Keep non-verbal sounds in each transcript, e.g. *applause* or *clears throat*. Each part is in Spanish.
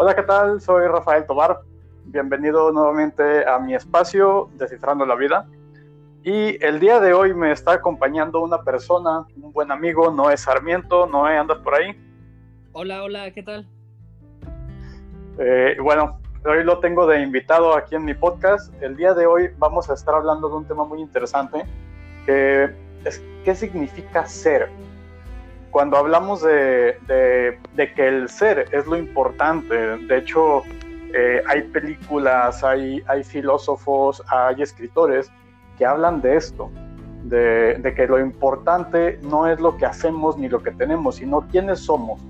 Hola, ¿qué tal? Soy Rafael Tobar. Bienvenido nuevamente a mi espacio Descifrando la Vida. Y el día de hoy me está acompañando una persona, un buen amigo, Noé Sarmiento. Noé, ¿andas por ahí? Hola, hola, ¿qué tal? Eh, bueno, hoy lo tengo de invitado aquí en mi podcast. El día de hoy vamos a estar hablando de un tema muy interesante, que es qué significa ser. Cuando hablamos de, que el ser es lo importante, de hecho eh, hay películas, hay, hay filósofos, hay escritores que hablan de esto, de, de, que lo importante no es lo que hacemos ni lo que tenemos, sino quiénes somos.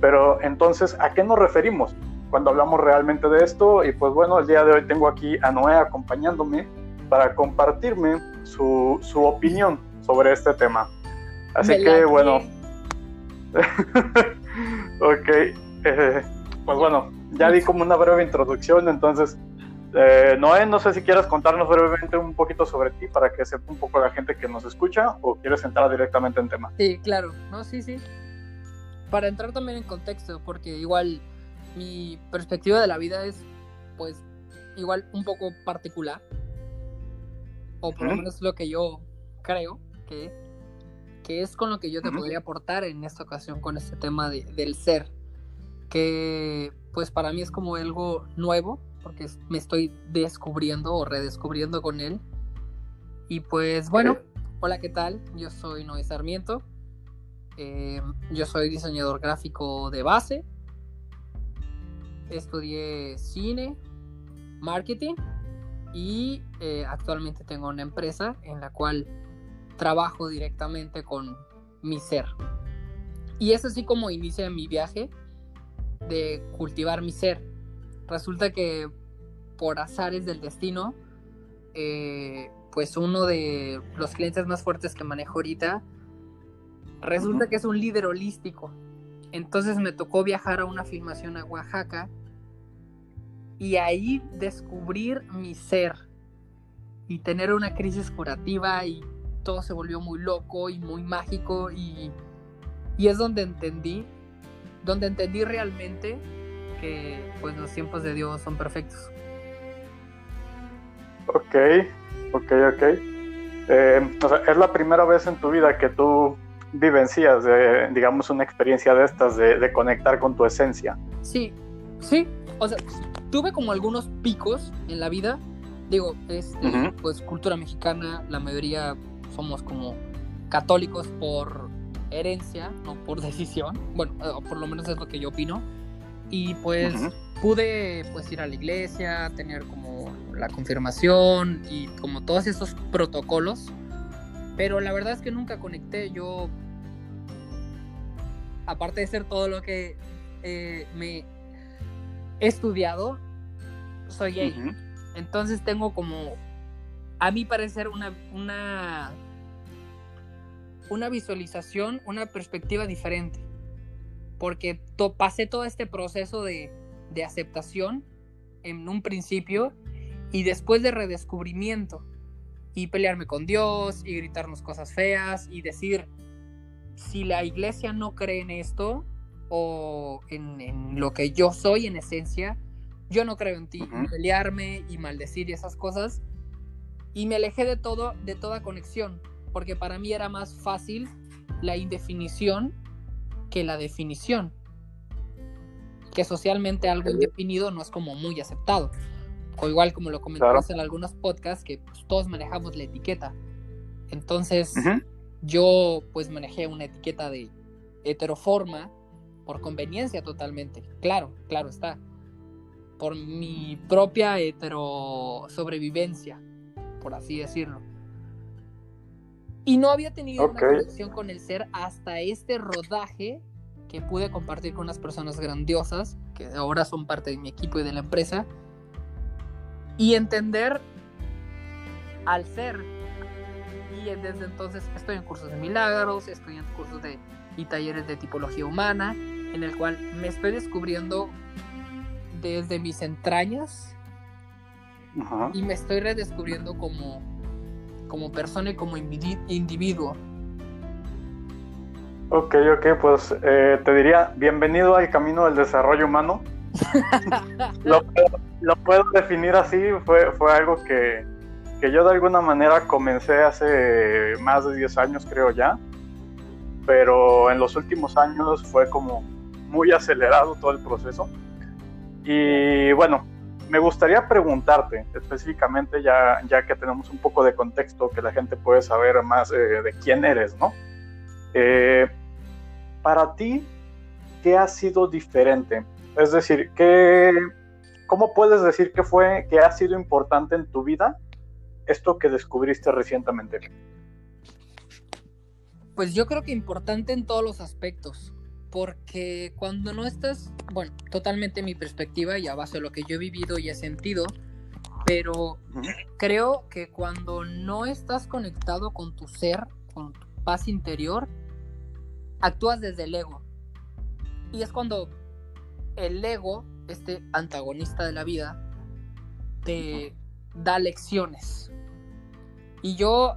Pero entonces, ¿a qué nos referimos? cuando hablamos realmente de esto. Y pues bueno, el día de hoy tengo aquí a Noé acompañándome para compartirme su, su opinión sobre este tema. Así que bueno, *laughs* ok, eh, pues bueno, ya di como una breve introducción, entonces, eh, Noé, no sé si quieres contarnos brevemente un poquito sobre ti para que sepa un poco la gente que nos escucha o quieres entrar directamente en tema. Sí, claro, no, sí, sí. Para entrar también en contexto, porque igual mi perspectiva de la vida es, pues, igual un poco particular. O por lo menos lo que yo creo que, que es con lo que yo te podría aportar en esta ocasión con este tema de, del ser. Que, pues, para mí es como algo nuevo, porque me estoy descubriendo o redescubriendo con él. Y pues, bueno, hola, ¿qué tal? Yo soy Noé Sarmiento. Eh, yo soy diseñador gráfico de base estudié cine, marketing y eh, actualmente tengo una empresa en la cual trabajo directamente con mi ser. Y es así como inicia mi viaje de cultivar mi ser. Resulta que por azares del destino, eh, pues uno de los clientes más fuertes que manejo ahorita, resulta que es un líder holístico. Entonces me tocó viajar a una filmación a Oaxaca y ahí descubrir mi ser y tener una crisis curativa y todo se volvió muy loco y muy mágico y, y es donde entendí, donde entendí realmente que pues los tiempos de Dios son perfectos. Ok, ok, ok. Eh, es la primera vez en tu vida que tú vivencias, digamos, una experiencia de estas, de, de conectar con tu esencia. Sí, sí, o sea, tuve como algunos picos en la vida. Digo, es eh, pues cultura mexicana, la mayoría somos como católicos por herencia, no por *laughs* decisión. Bueno, eh, por lo menos es lo que yo opino. Y pues pude pues ir a la iglesia, tener como la confirmación y como todos esos protocolos. Pero la verdad es que nunca conecté. Yo, aparte de ser todo lo que eh, me he estudiado, soy gay. Entonces tengo como, a mi parecer, una, una, una visualización, una perspectiva diferente. Porque pasé todo este proceso de, de aceptación en un principio y después de redescubrimiento y pelearme con Dios y gritarnos cosas feas y decir, si la iglesia no cree en esto o en, en lo que yo soy en esencia, yo no creo en ti, pelearme y maldecir y esas cosas. Y me alejé de todo, de toda conexión, porque para mí era más fácil la indefinición que la definición. Que socialmente algo indefinido no es como muy aceptado. O igual como lo comentamos en algunos podcasts, que pues, todos manejamos la etiqueta. Entonces, yo pues manejé una etiqueta de heteroforma por conveniencia totalmente. Claro, claro está por mi propia hetero sobrevivencia, por así decirlo. Y no había tenido una conexión con el ser hasta este rodaje que pude compartir con unas personas grandiosas, que ahora son parte de mi equipo y de la empresa, y entender al ser. Y desde entonces estoy en cursos de milagros, estoy en cursos de, y talleres de tipología humana, en el cual me estoy descubriendo desde mis entrañas y me estoy redescubriendo como, como persona y como individuo. Ok, ok, pues eh, te diría, bienvenido al camino del desarrollo humano. *laughs* lo, lo, puedo definir así, fue, fue algo que, que yo de alguna manera comencé hace más de 10 años, creo ya, pero en los últimos años fue como muy acelerado todo el proceso. Y bueno, me gustaría preguntarte específicamente, ya, ya que tenemos un poco de contexto, que la gente puede saber más eh, de quién eres, ¿no? Eh, para ti, ¿qué ha sido diferente? Es decir, ¿qué, ¿cómo puedes decir que fue, que ha sido importante en tu vida esto que descubriste recientemente? Pues yo creo que importante en todos los aspectos, porque cuando no estás, bueno, totalmente mi perspectiva y a base de lo que yo he vivido y he sentido, pero creo que cuando no estás conectado con tu ser, con tu paz interior, actúas desde el ego. Y es cuando el ego, este antagonista de la vida, te da lecciones. Y yo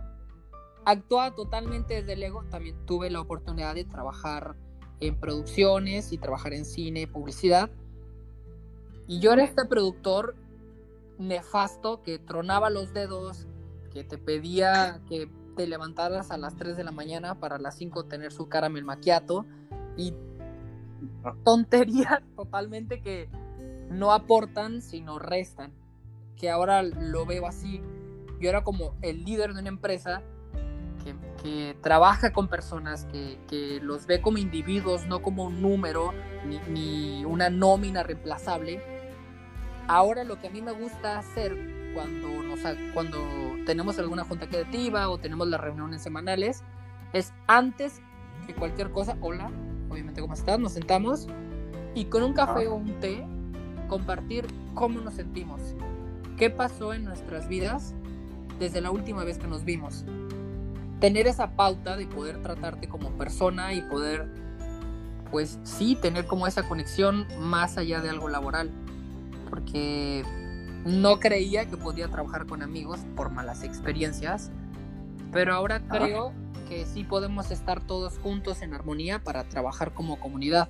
actuaba totalmente desde el ego. También tuve la oportunidad de trabajar en producciones y trabajar en cine, publicidad. Y yo era este productor nefasto que tronaba los dedos, que te pedía que te levantaras a las 3 de la mañana para las 5 tener su caramel maquiato y tonterías *laughs* totalmente que no aportan sino restan. Que ahora lo veo así. Yo era como el líder de una empresa que, trabaja con personas, que, los ve como individuos, no como un número ni, una nómina reemplazable. Ahora lo que a mí me gusta hacer cuando, nos, cuando tenemos alguna junta creativa o tenemos las reuniones semanales es antes que cualquier cosa, hola, obviamente cómo estás, nos sentamos y con un café o un té compartir cómo nos sentimos, qué pasó en nuestras vidas desde la última vez que nos vimos tener esa pauta de poder tratarte como persona y poder, pues sí, tener como esa conexión más allá de algo laboral. Porque no creía que podía trabajar con amigos por malas experiencias, pero ahora creo que sí podemos estar todos juntos en armonía para trabajar como comunidad.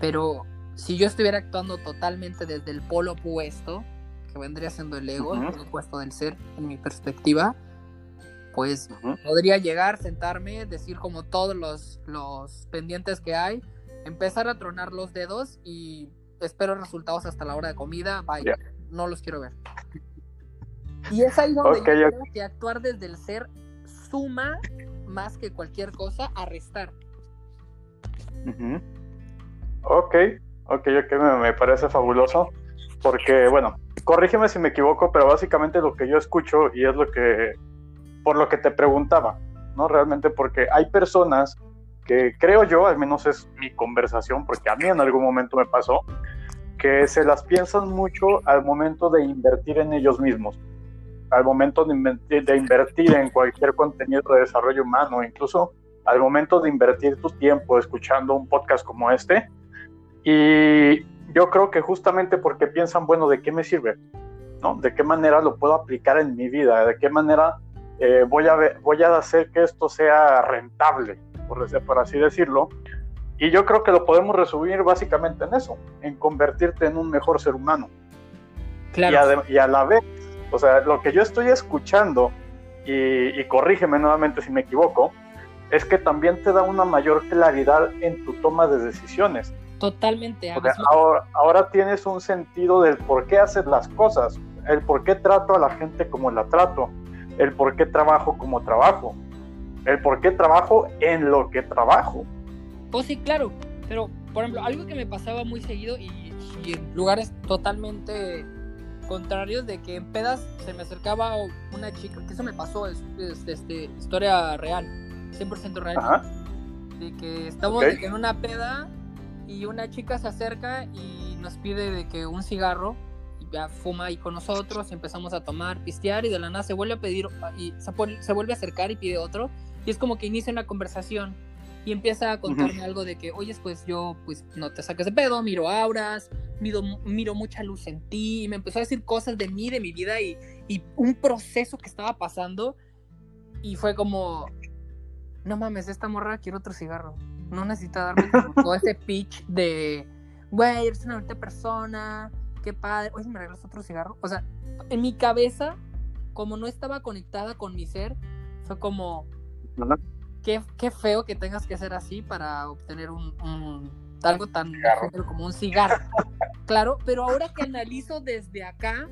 Pero si yo estuviera actuando totalmente desde el polo opuesto, que vendría siendo el ego, el opuesto del ser, en mi perspectiva, pues podría llegar, sentarme, decir como todos los, los pendientes que hay, empezar a tronar los dedos y espero resultados hasta la hora de comida, vaya, no los quiero ver. *laughs* Y es ahí donde yo creo que actuar desde el ser suma más que cualquier cosa a restar. Ok, ok, ok, me, me parece fabuloso, porque bueno, corrígeme si me equivoco, pero básicamente lo que yo escucho y es lo que por lo que te preguntaba, ¿no? Realmente porque hay personas que creo yo, al menos es mi conversación, porque a mí en algún momento me pasó, que se las piensan mucho al momento de invertir en ellos mismos, al momento de invertir, de invertir en cualquier contenido de desarrollo humano, incluso al momento de invertir tu tiempo escuchando un podcast como este. Y yo creo que justamente porque piensan, bueno, ¿de qué me sirve? ¿No? ¿De qué manera lo puedo aplicar en mi vida? ¿De qué manera eh, voy, a voy a hacer que esto sea rentable, por, por así decirlo. Y yo creo que lo podemos resumir básicamente en eso, en convertirte en un mejor ser humano. Claro. Y, a, la vez, o sea, lo que yo estoy escuchando, y, corrígeme nuevamente si me equivoco, es que también te da una mayor claridad en tu toma de decisiones. Totalmente. ahora, ahora tienes un sentido del por qué haces las cosas, el por qué trato a la gente como la trato, el por qué trabajo como trabajo, el por qué trabajo en lo que trabajo. Pues sí, claro, pero por ejemplo, algo que me pasaba muy seguido y, en lugares totalmente contrarios de que en pedas se me acercaba una chica, que eso me pasó, es, este, historia real, 100% real, de que estamos en una peda y una chica se acerca y nos pide de que un cigarro ya fuma ahí con nosotros, empezamos a tomar, pistear y de la nada se vuelve a pedir y se, vuelve a acercar y pide otro y es como que inicia una conversación y empieza a contarme algo de que, oye, pues yo pues no te saques de pedo, miro auras, miro, miro mucha luz en ti y me empezó a decir cosas de mí, de mi vida y, y un proceso que estaba pasando y fue como, no mames, esta morra quiere otro cigarro, no necesita darme todo ese *laughs* pitch de güey, eres una bonita persona, qué padre, oye, ¿me regalas otro cigarro? O sea, en mi cabeza, como no estaba conectada con mi ser, fue como, qué, qué, feo que tengas que ser así para obtener un, algo tan como un cigarro. claro, pero ahora que analizo desde acá,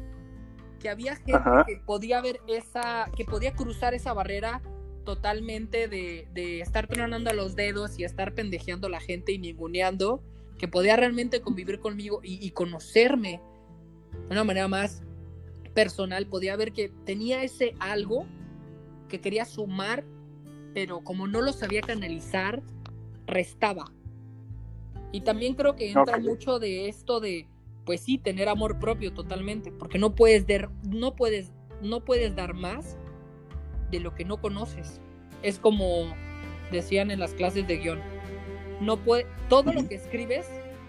que había gente que podía ver esa, que podía cruzar esa barrera totalmente de, de estar tronando los dedos y estar pendejeando a la gente y ninguneando, que podía realmente convivir conmigo y, conocerme de una manera más personal, podía ver que tenía ese algo que quería sumar, pero como no lo sabía canalizar, restaba. Y también creo que entra mucho de esto de, pues sí, tener amor propio totalmente, porque no puedes, dar, no puedes, no puedes dar más de lo que no conoces. Es como decían en las clases de guion. No puede, todo lo que escribes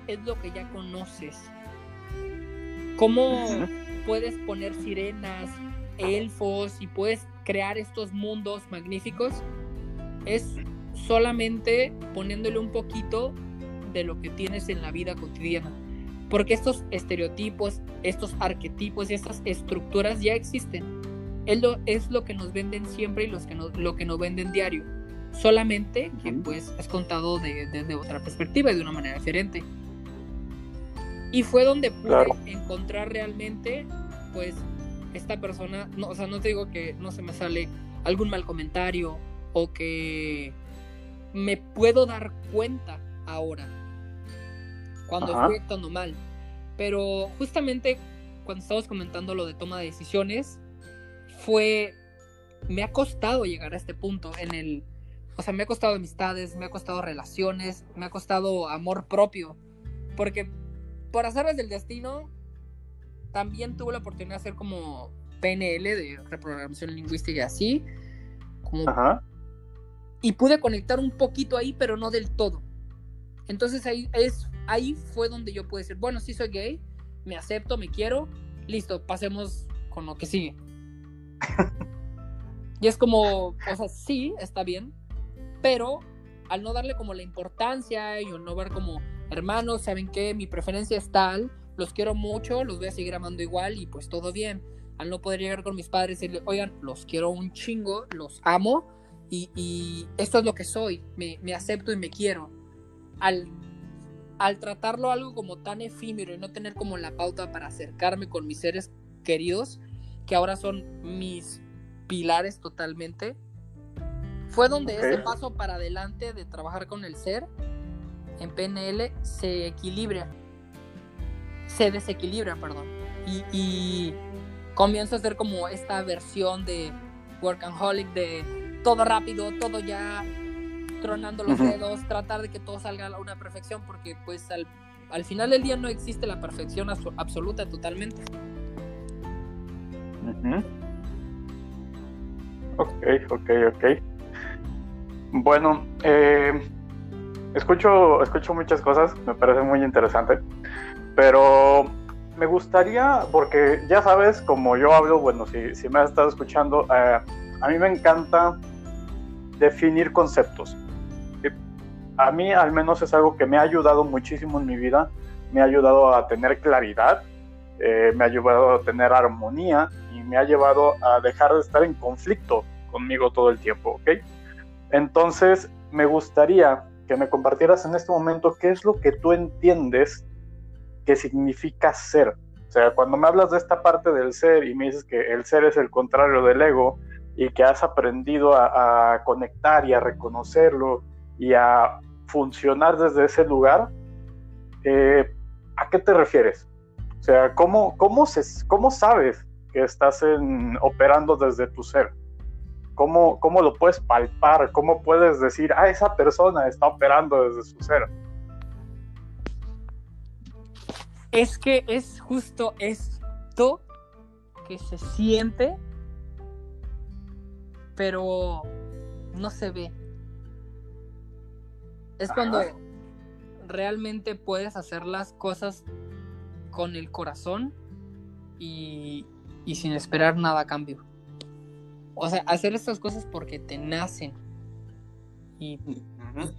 es lo que ya conoces. ¿Cómo puedes poner sirenas, elfos y puedes crear estos mundos magníficos? Es solamente poniéndole un poquito de lo que tienes en la vida cotidiana. Porque estos estereotipos, estos arquetipos y estas estructuras ya existen es lo, es lo que nos venden siempre y los que lo que nos venden diario. Solamente que pues es contado desde otra perspectiva y de una manera diferente. Y fue donde pude encontrar realmente, pues, esta persona, no, o sea, no te digo que no se me sale algún mal comentario o que me puedo dar cuenta ahora cuando estoy actuando mal. Pero justamente cuando estábamos comentando lo de toma de decisiones, fue, me ha costado llegar a este punto en el, o sea, me ha costado amistades, me ha costado relaciones, me ha costado amor propio, porque por azares del destino, también tuve la oportunidad de hacer como PNL de reprogramación lingüística y así, como, y pude conectar un poquito ahí, pero no del todo. Entonces ahí, es, ahí fue donde yo pude decir, bueno, sí soy gay, me acepto, me quiero, listo, pasemos con lo que sigue. *laughs* y es como, o sea, sí, está bien, pero al no darle como la importancia y no ver como, hermanos, ¿saben qué? Mi preferencia es tal, los quiero mucho, los voy a seguir amando igual y pues todo bien. Al no poder llegar con mis padres y decirle, oigan, los quiero un chingo, los amo y, esto es lo que soy, me, acepto y me quiero. Al, al tratarlo algo como tan efímero y no tener como la pauta para acercarme con mis seres queridos, que ahora son mis pilares totalmente, fue donde ese paso para adelante de trabajar con el ser en PNL se equilibra, se desequilibra, perdón, y, y comienza a ser como esta versión de workaholic de todo rápido, todo ya tronando los dedos, tratar de que todo salga a una perfección, porque pues al, al final del día no existe la perfección absoluta totalmente. Ok, ok, ok. Bueno, eh, escucho, escucho muchas cosas, me parece muy interesante, pero me gustaría, porque ya sabes, como yo hablo, bueno, si, me has estado escuchando, eh, a mí me encanta definir conceptos. A mí al menos es algo que me ha ayudado muchísimo en mi vida, me ha ayudado a tener claridad, eh, me ha ayudado a tener armonía me ha llevado a dejar de estar en conflicto conmigo todo el tiempo, ¿ok? Entonces, me gustaría que me compartieras en este momento qué es lo que tú entiendes que significa ser. O sea, cuando me hablas de esta parte del ser y me dices que el ser es el contrario del ego y que has aprendido a, conectar y a reconocerlo y a funcionar desde ese lugar, eh, ¿a qué te refieres? O sea, ¿cómo, cómo, cómo sabes que estás en, operando desde tu ser. ¿Cómo, ¿Cómo lo puedes palpar? ¿Cómo puedes decir, ah, esa persona está operando desde su ser? Es que es justo esto que se siente, pero no se ve. Es cuando realmente puedes hacer las cosas con el corazón y, y sin esperar nada a cambio. O sea, hacer estas cosas porque te nacen. Y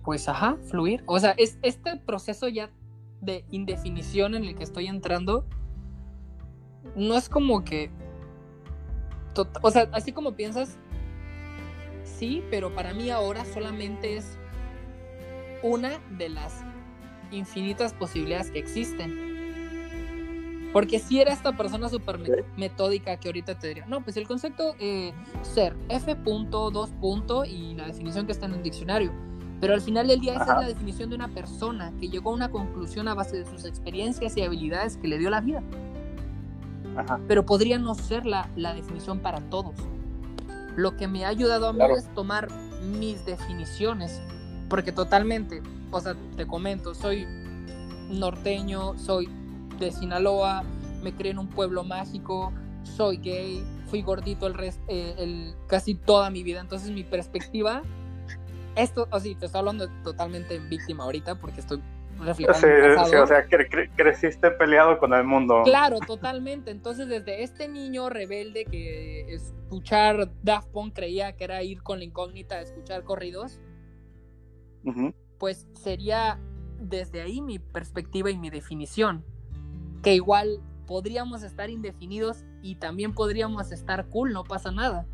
pues, ajá, fluir. O sea, es, este proceso ya de indefinición en el que estoy entrando, no es como que... O sea, así como piensas, sí, pero para mí ahora solamente es una de las infinitas posibilidades que existen. Porque si era esta persona súper metódica que ahorita te diría, no, pues el concepto eh, ser F punto, dos punto y la definición que está en el diccionario. Pero al final del día esa es la definición de una persona que llegó a una conclusión a base de sus experiencias y habilidades que le dio la vida. Pero podría no ser la, la, definición para todos. Lo que me ha ayudado a mí es tomar mis definiciones. Porque totalmente, o sea, te comento, soy norteño, soy de Sinaloa, me crié en un pueblo mágico, soy gay, fui gordito el, resto eh, el casi toda mi vida. Entonces mi perspectiva, esto, o sí, te estoy hablando totalmente en víctima ahorita porque estoy reflejando. Sí, sí, o sea, creciste peleado con el mundo. Claro, totalmente. Entonces desde este niño rebelde que escuchar Daft Punk creía que era ir con la incógnita a escuchar corridos, pues sería desde ahí mi perspectiva y mi definición que igual podríamos estar indefinidos y también podríamos estar cool, no pasa nada.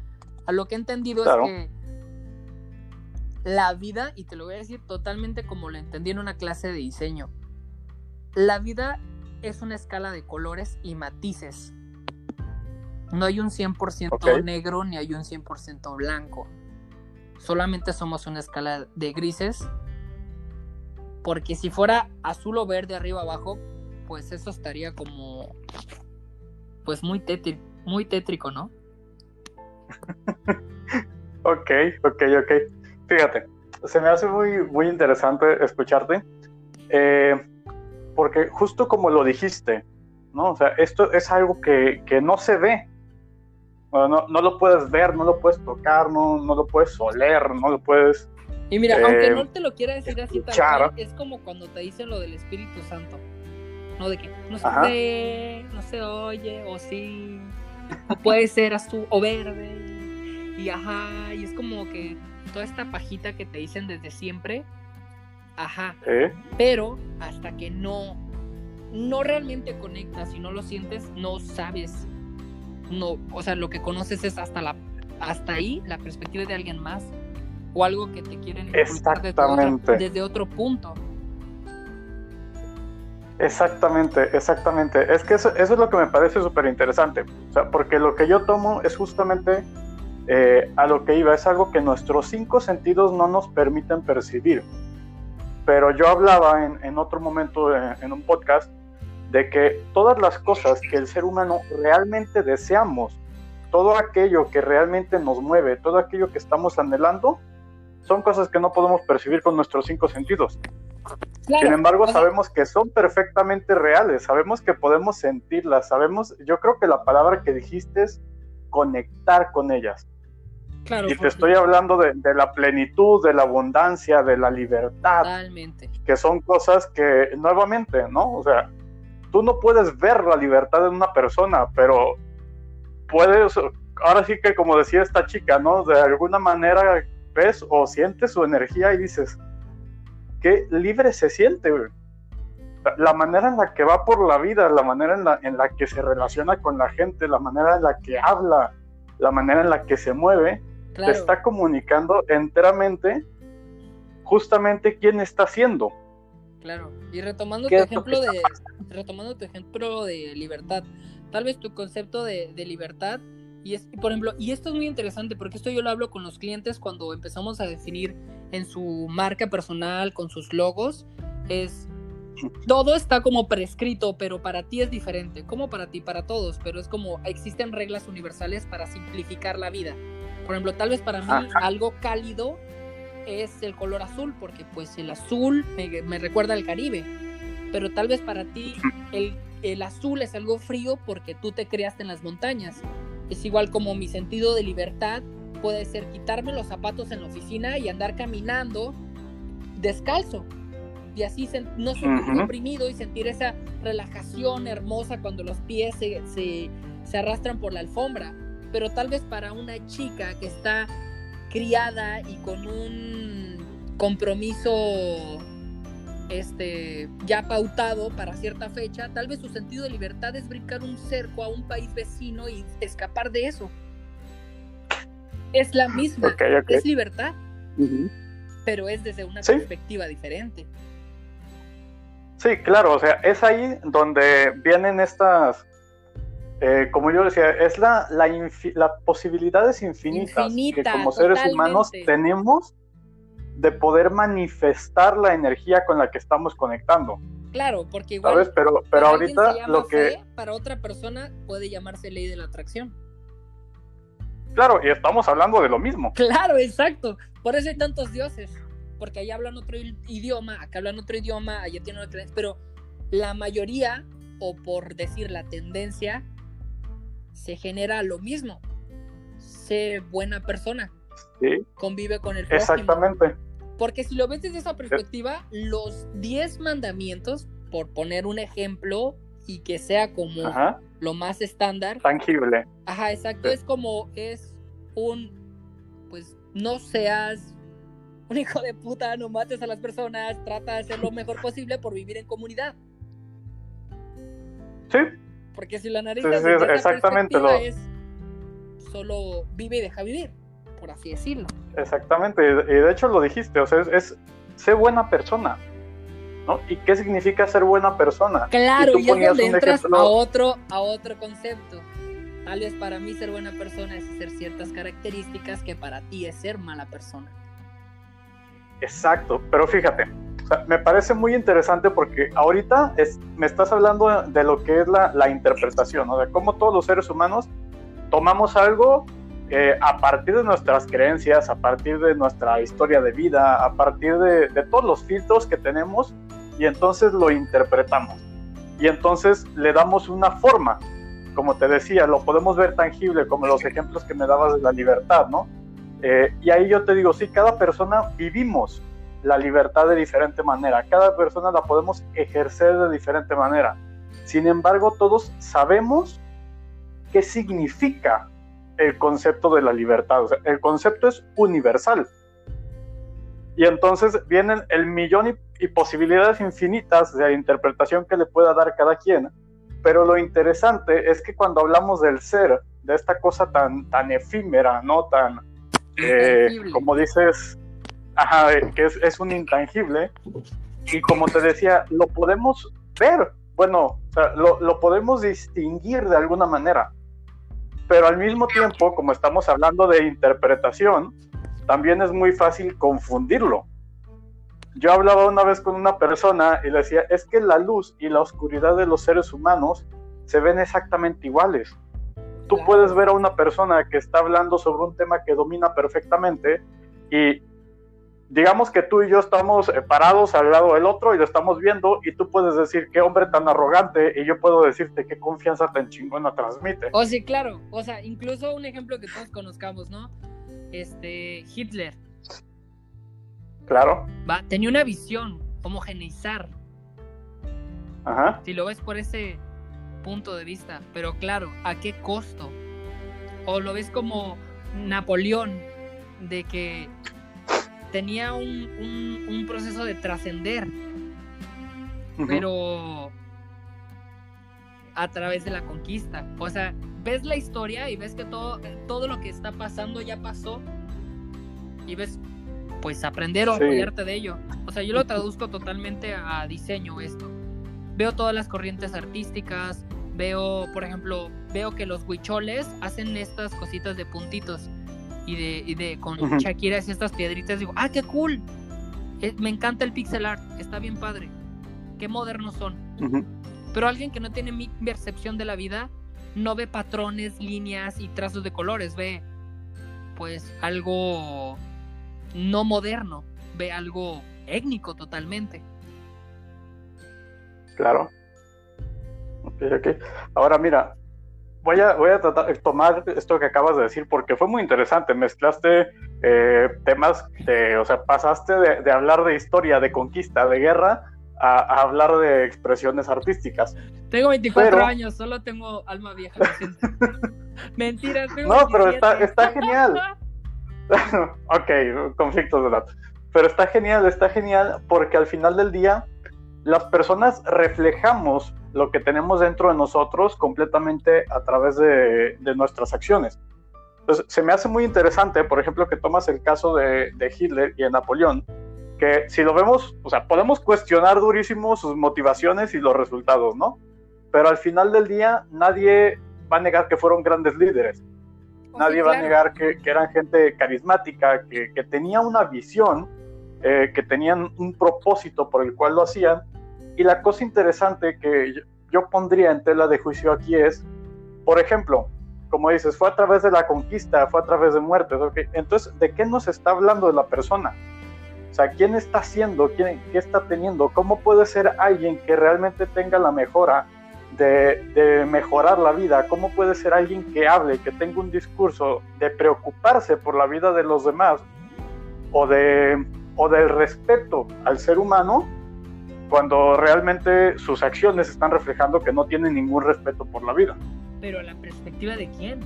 A lo que he entendido es que la vida, y te lo voy a decir totalmente como lo entendí en una clase de diseño, la vida es una escala de colores y matices. No hay un 100% negro ni hay un 100% blanco. Solamente somos una escala de grises. Porque si fuera azul o verde arriba abajo, pues eso estaría como, pues muy, tétrico, muy tétrico, ¿no? *laughs* ok, ok, ok. Fíjate, se me hace muy, muy interesante escucharte, eh, porque justo como lo dijiste, ¿no? O sea, esto es algo que, no se ve. No, no, lo puedes ver, no lo puedes tocar, no, no lo puedes oler, no lo puedes... Y mira, aunque eh, no te lo quiera decir así tal es como cuando te dicen lo del Espíritu Santo. ¿No? De que no se ve, no se oye, o sí, o puede ser azul o verde, y, ajá, y es como que toda esta pajita que te dicen desde siempre, ajá, pero hasta que no, no realmente conectas y no lo sientes, no sabes, no, o sea, lo que conoces es hasta la, hasta ahí la perspectiva de alguien más, o algo que te quieren desde desde otro punto. Exactamente, exactamente. Es que eso, es lo que me parece súper interesante. O sea, porque lo que yo tomo es justamente eh, a lo que iba, es algo que nuestros cinco sentidos no nos permiten percibir. Pero yo hablaba en, en otro momento en, en un podcast de que todas las cosas que el ser humano realmente deseamos, todo aquello que realmente nos mueve, todo aquello que estamos anhelando, son cosas que no podemos percibir con nuestros cinco sentidos. Sin embargo, sabemos que son perfectamente reales, sabemos que podemos sentirlas, sabemos, yo creo que la palabra que dijiste es conectar con ellas. y te estoy hablando de, la plenitud, de la abundancia, de la libertad. Totalmente. Que son cosas que, nuevamente, ¿no? O sea, tú no puedes ver la libertad en una persona, pero puedes, ahora sí que como decía esta chica, ¿no? De alguna manera ves o sientes su energía y dices, qué libre se siente, La manera en la que va por la vida, la manera en la, en la que se relaciona con la gente, la manera en la que habla, la manera en la que se mueve, te está comunicando enteramente justamente quién está siendo. Claro, y retomando tu ejemplo de retomando tu ejemplo de libertad, tal vez tu concepto de, de libertad y es, por ejemplo, y esto es muy interesante porque esto yo lo hablo con los clientes cuando empezamos a definir en su marca personal, con sus logos, es todo está como prescrito, pero para ti es diferente, como para ti, para todos, pero es como existen reglas universales para simplificar la vida. Por ejemplo, tal vez para mí algo cálido es el color azul, porque pues el azul me, me recuerda al Caribe, pero tal vez para ti el, el azul es algo frío porque tú te creaste en las montañas. Es igual como mi sentido de libertad puede ser quitarme los zapatos en la oficina y andar caminando descalzo. Y así no sentirme oprimido y sentir esa relajación hermosa cuando los pies se, se, arrastran por la alfombra. Pero tal vez para una chica que está criada y con un compromiso este, ya pautado para cierta fecha, tal vez su sentido de libertad es brincar un cerco a un país vecino y escapar de eso. Es la misma, es libertad, pero es desde una perspectiva diferente. Sí, claro, o sea, es ahí donde vienen estas, eh, como yo decía, es la, la, la posibilidades infinitas que como seres humanos tenemos de poder manifestar la energía con la que estamos conectando. Claro, porque igual. ¿Sabes? Pero, pero ahorita lo que. para otra persona puede llamarse ley de la atracción. Claro, y estamos hablando de lo mismo. Claro, exacto. Por eso hay tantos dioses. Porque allá hablan otro idioma, acá hablan otro idioma, allá tienen otra. Pero la mayoría, o por decir la tendencia, se genera lo mismo. Ser buena persona. Sí. Convive con el prójimo. Exactamente. Porque si lo ves desde esa perspectiva, los 10 mandamientos, por poner un ejemplo y que sea como lo más estándar. Tangible. Ajá, exacto. Es como, es un, pues no seas un hijo de puta, no mates a las personas, trata de hacer lo mejor posible por vivir en comunidad. Sí. Porque si la nariz exactamente lo... es solo vive y deja vivir por así decirlo. Exactamente, y de hecho lo dijiste, o sea, es, ser buena persona. ¿no? ¿Y qué significa ser buena persona? Claro, y, es donde entras a otro, a otro concepto. Tal vez para mí ser buena persona es hacer ciertas características que para ti es ser mala persona. Exacto, pero fíjate, me parece muy interesante porque ahorita es, me estás hablando de lo que es la, la interpretación, ¿no? de cómo todos los seres humanos tomamos algo eh, a partir de nuestras creencias, a partir de nuestra historia de vida, a partir de, todos los filtros que tenemos y entonces lo interpretamos. Y entonces le damos una forma. Como te decía, lo podemos ver tangible, como los ejemplos que me dabas de la libertad, ¿no? Eh, y ahí yo te digo, sí, cada persona vivimos la libertad de diferente manera, cada persona la podemos ejercer de diferente manera. Sin embargo, todos sabemos qué significa el concepto de la libertad. O sea, el concepto es universal. Y entonces vienen el millón y, posibilidades infinitas de interpretación que le pueda dar cada quien. Pero lo interesante es que cuando hablamos del ser, de esta cosa tan, tan efímera, ¿no? Tan, eh, como dices, ajá, que es, es, un intangible. Y como te decía, lo podemos ver, bueno, o sea, lo, lo podemos distinguir de alguna manera pero al mismo tiempo, como estamos hablando de interpretación, también es muy fácil confundirlo. Yo hablaba una vez con una persona y le decía, es que la luz y la oscuridad de los seres humanos se ven exactamente iguales. Tú puedes ver a una persona que está hablando sobre un tema que domina perfectamente y digamos que tú y yo estamos eh, parados al lado del otro y lo estamos viendo y tú puedes decir qué hombre tan arrogante y yo puedo decirte qué confianza tan chingona transmite. O sí, claro, o sea, incluso un ejemplo que todos conozcamos, ¿no? Este, Hitler. Claro. Va, tenía una visión, homogeneizar. Ajá. Si lo ves por ese punto de vista, pero claro, ¿a qué costo? O lo ves como Napoleón, de que tenía un, proceso de trascender, pero a través de la conquista. O sea, ves la historia y ves que todo, todo lo que está pasando ya pasó y ves, pues aprender o apoyarte de ello. O sea, yo lo traduzco totalmente a diseño esto. Veo todas las corrientes artísticas, veo, por ejemplo, veo que los huicholes hacen estas cositas de puntitos y de, y de con Shakira y estas piedritas, digo, ¡ah, qué cool! Eh, me encanta el pixel art, está bien padre. Qué modernos son. Pero alguien que no tiene mi percepción de la vida no ve patrones, líneas y trazos de colores, ve pues algo no moderno, ve algo étnico totalmente. Claro. Ahora mira, voy a, voy a tratar de tomar esto que acabas de decir porque fue muy interesante. Mezclaste eh, temas, de, o sea, pasaste de, hablar de historia, de conquista, de guerra, a, hablar de expresiones artísticas. Tengo 24 años, solo tengo alma vieja. *laughs* Mentira, tengo No, pero está, está genial. *laughs* ok, conflictos de datos. Pero está genial, está genial porque al final del día las personas reflejamos lo que tenemos dentro de nosotros completamente a través de, nuestras acciones. Entonces, se me hace muy interesante, por ejemplo, que tomas el caso de, de, Hitler y de Napoleón, que si lo vemos, o sea, podemos cuestionar durísimo sus motivaciones y los resultados, ¿no? Pero al final del día, nadie va a negar que fueron grandes líderes. Nadie va a negar que, eran gente carismática, que, tenía una visión, eh, que tenían un propósito por el cual lo hacían. Y la cosa interesante que yo, pondría en tela de juicio aquí es, por ejemplo, como dices, fue a través de la conquista, fue a través de muertes. Entonces, ¿de qué nos está hablando la persona? O sea, ¿quién está haciendo? ¿Quién, ¿Qué está teniendo? ¿Cómo puede ser alguien que realmente tenga la mejora de, mejorar la vida? ¿Cómo puede ser alguien que hable, que tenga un discurso de preocuparse por la vida de los demás o, de, o del respeto al ser humano cuando realmente sus acciones están reflejando que no tiene ningún respeto por la vida? Pero la perspectiva de quién?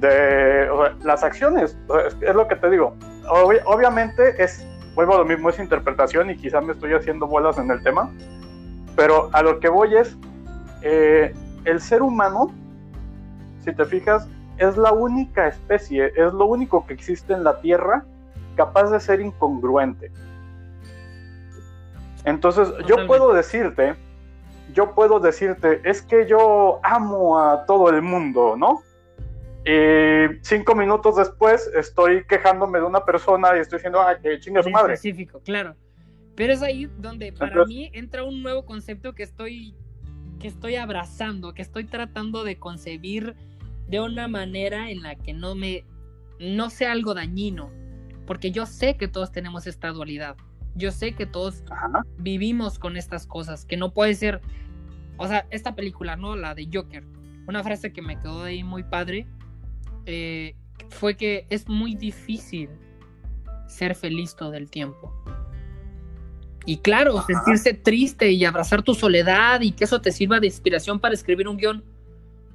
De las acciones, es, lo que te digo. obviamente es vuelvo a lo mismo, es interpretación y quizás me estoy haciendo bolas en el tema, pero a lo que voy es, eh, el ser humano, si te fijas, es la única especie, es lo único que existe en la Tierra capaz de ser incongruente. Entonces, yo puedo decirte, yo puedo decirte, es que yo amo a todo el mundo, ¿no? Y cinco minutos después estoy quejándome de una persona y estoy diciendo, ah, que chinga su madre. Específico, claro. Pero es ahí donde para mí entra un nuevo concepto que estoy, que estoy abrazando, que estoy tratando de concebir de una manera en la que no me, no sea algo dañino. Porque yo sé que todos tenemos esta dualidad. Yo sé que todos vivimos con estas cosas, que no puede ser, o sea, esta película, ¿no? La de Joker. Una frase que me quedó ahí muy padre eh, fue que es muy difícil ser feliz todo el tiempo. Y claro, sentirse triste y abrazar tu soledad y que eso te sirva de inspiración para escribir un guion,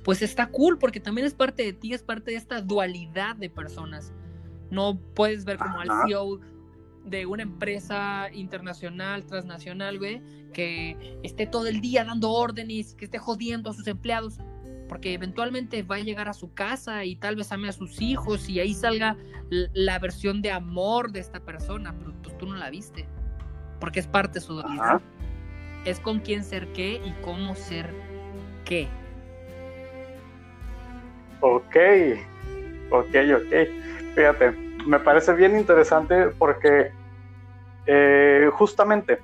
pues está cool porque también es parte de ti, es parte de esta dualidad de personas. No puedes ver como al CEO de una empresa internacional, transnacional, güey, que esté todo el día dando órdenes, que esté jodiendo a sus empleados porque eventualmente va a llegar a su casa y tal vez ame a sus hijos y ahí salga la versión de amor de esta persona, pero pues tú no la viste, porque es parte de su vida. Es con quién ser qué y cómo ser qué. Ok, ok, ok. Fíjate, me parece bien interesante porque eh, justamente,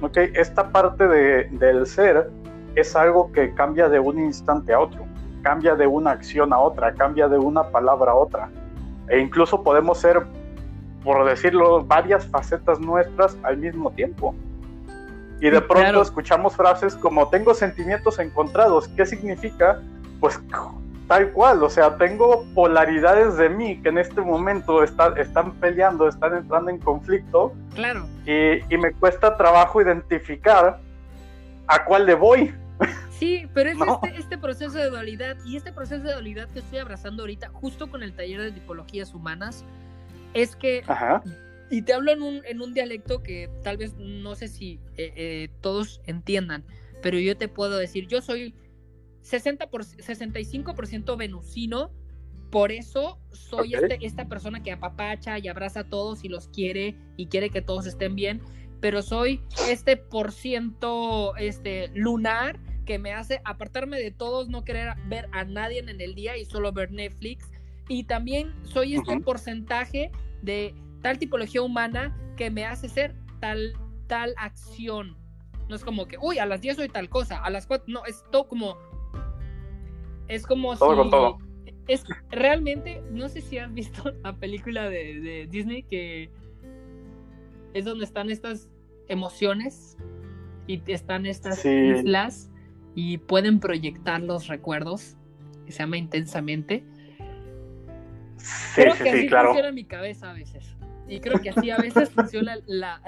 ok, esta parte de, del ser es algo que cambia de un instante a otro, cambia de una acción a otra, cambia de una palabra a otra. E incluso podemos ser, por decirlo, varias facetas nuestras al mismo tiempo. Y de pronto escuchamos frases como tengo sentimientos encontrados. ¿Qué significa? Pues tal cual, o sea, tengo polaridades de mí que en este momento están peleando, están entrando en conflicto. Claro. Y, y me cuesta trabajo identificar a cuál le voy. Sí, pero es *laughs* este, este, proceso de dualidad y este proceso de dualidad que estoy abrazando ahorita, justo con el taller de tipologías humanas, es que, y te hablo en un, en un dialecto que tal vez no sé si eh, eh, todos entiendan, pero yo te puedo decir, yo soy 60 por, 65% venusino, por eso soy este, esta persona que apapacha y abraza a todos y los quiere y quiere que todos estén bien, pero soy este por ciento este, lunar que me hace apartarme de todos, no querer ver a nadie en el día y solo ver Netflix. Y también soy este porcentaje de tal tipología humana que me hace ser tal, tal acción. No es como que, uy, a las 10 soy tal cosa, a las 4, no, es todo como... Es como todo si... todo. Es realmente, no sé si has visto *laughs* la película de, Disney que es donde están estas emociones y están estas islas y pueden proyectar los recuerdos, que se llama intensamente. creo que así funciona mi cabeza a veces. Y creo que así a veces funciona la,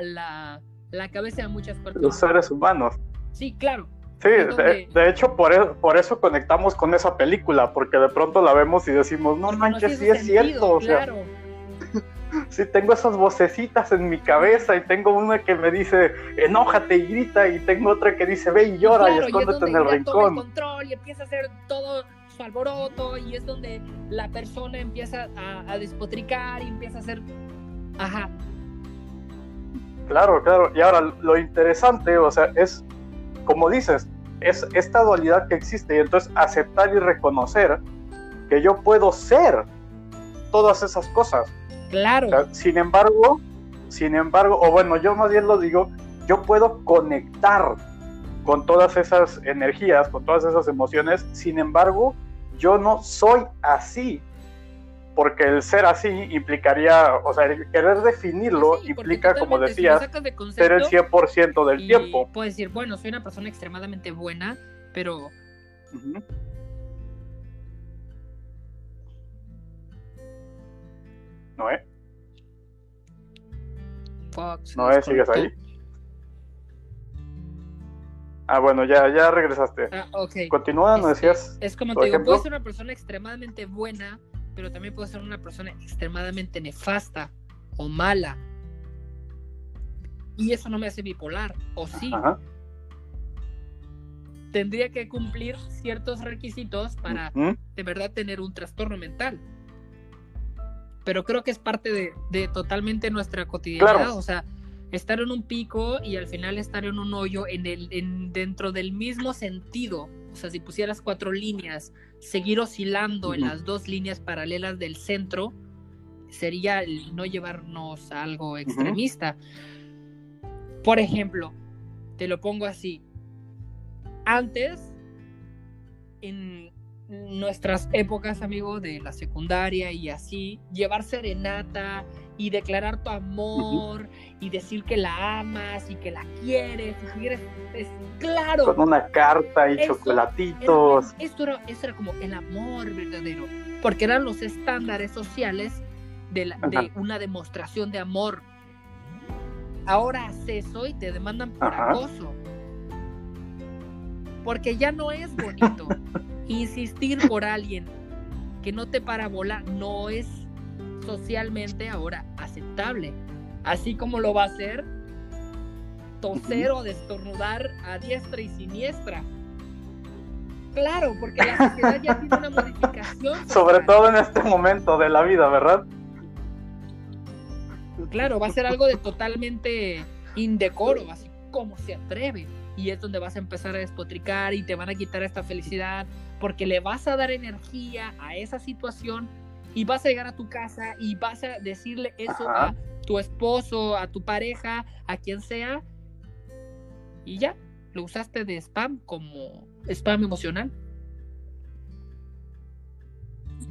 la, cabeza de muchas personas. Los seres humanos. Sí, claro. Sí, de, hecho por, eso, por eso conectamos con esa película, porque de pronto la vemos y decimos, no manches, sí es cierto. Claro. *laughs* Sí, tengo esas vocecitas en mi cabeza y tengo una que me dice enójate y grita y tengo otra que dice ve y llora y escóndete en el rincón. El control y empieza a hacer todo su alboroto y es donde la persona empieza a, a despotricar y empieza a hacer... Ajá. Claro, claro. Y ahora lo interesante, o sea, es, como dices, es esta dualidad que existe y entonces aceptar y reconocer que yo puedo ser todas esas cosas. Claro. sin embargo, sin embargo, o bueno, yo más bien lo digo, yo puedo conectar con todas esas energías, con todas esas emociones, sin embargo, yo no soy así, porque el ser así implicaría, o sea, el querer definirlo implica, como decías, ser el 100% del tiempo. Puedes decir, bueno, soy una persona extremadamente buena, pero... ¿No es? ¿No es? ¿Sigues ahí? Ah, bueno, ya, ya regresaste. Ah, ok. Continúa, ¿no decías? Es como te digo, puedes ser una persona extremadamente buena, pero también puedes ser una persona extremadamente nefasta o mala. Y eso no me hace bipolar, o sí. Tendría que cumplir ciertos requisitos para de verdad tener un trastorno mental. Pero creo que es parte de, totalmente nuestra cotidianidad, o sea, estar en un pico y al final estar en un hoyo en el, en, dentro del mismo sentido, o sea, si pusieras cuatro líneas, seguir oscilando en las dos líneas paralelas del centro, sería no llevarnos a algo extremista. Por ejemplo, te lo pongo así, antes, en, nuestras épocas, amigo, de la secundaria y así, llevar serenata y declarar tu amor y decir que la amas y que la quieres y quieres, es claro. Con una carta y chocolatitos. esto, era, era como el amor verdadero, porque eran los estándares sociales de, de una demostración de amor. Ahora haces eso y te demandan por acoso. Porque ya no es bonito. *laughs* insistir por alguien que no te parabola no es socialmente ahora aceptable. Así como lo va a hacer toser o destornudar a diestra y siniestra. Claro, porque la sociedad ya tiene una modificación. *laughs* Sobre todo en este momento de la vida, ¿verdad? Claro, va a ser algo de totalmente indecoro, así como se atreve. Y es donde vas a empezar a despotricar y te van a quitar esta felicidad porque le vas a dar energía a esa situación y vas a llegar a tu casa y vas a decirle eso a tu esposo, a tu pareja, a quien sea, y ya, lo usaste de spam como spam emocional.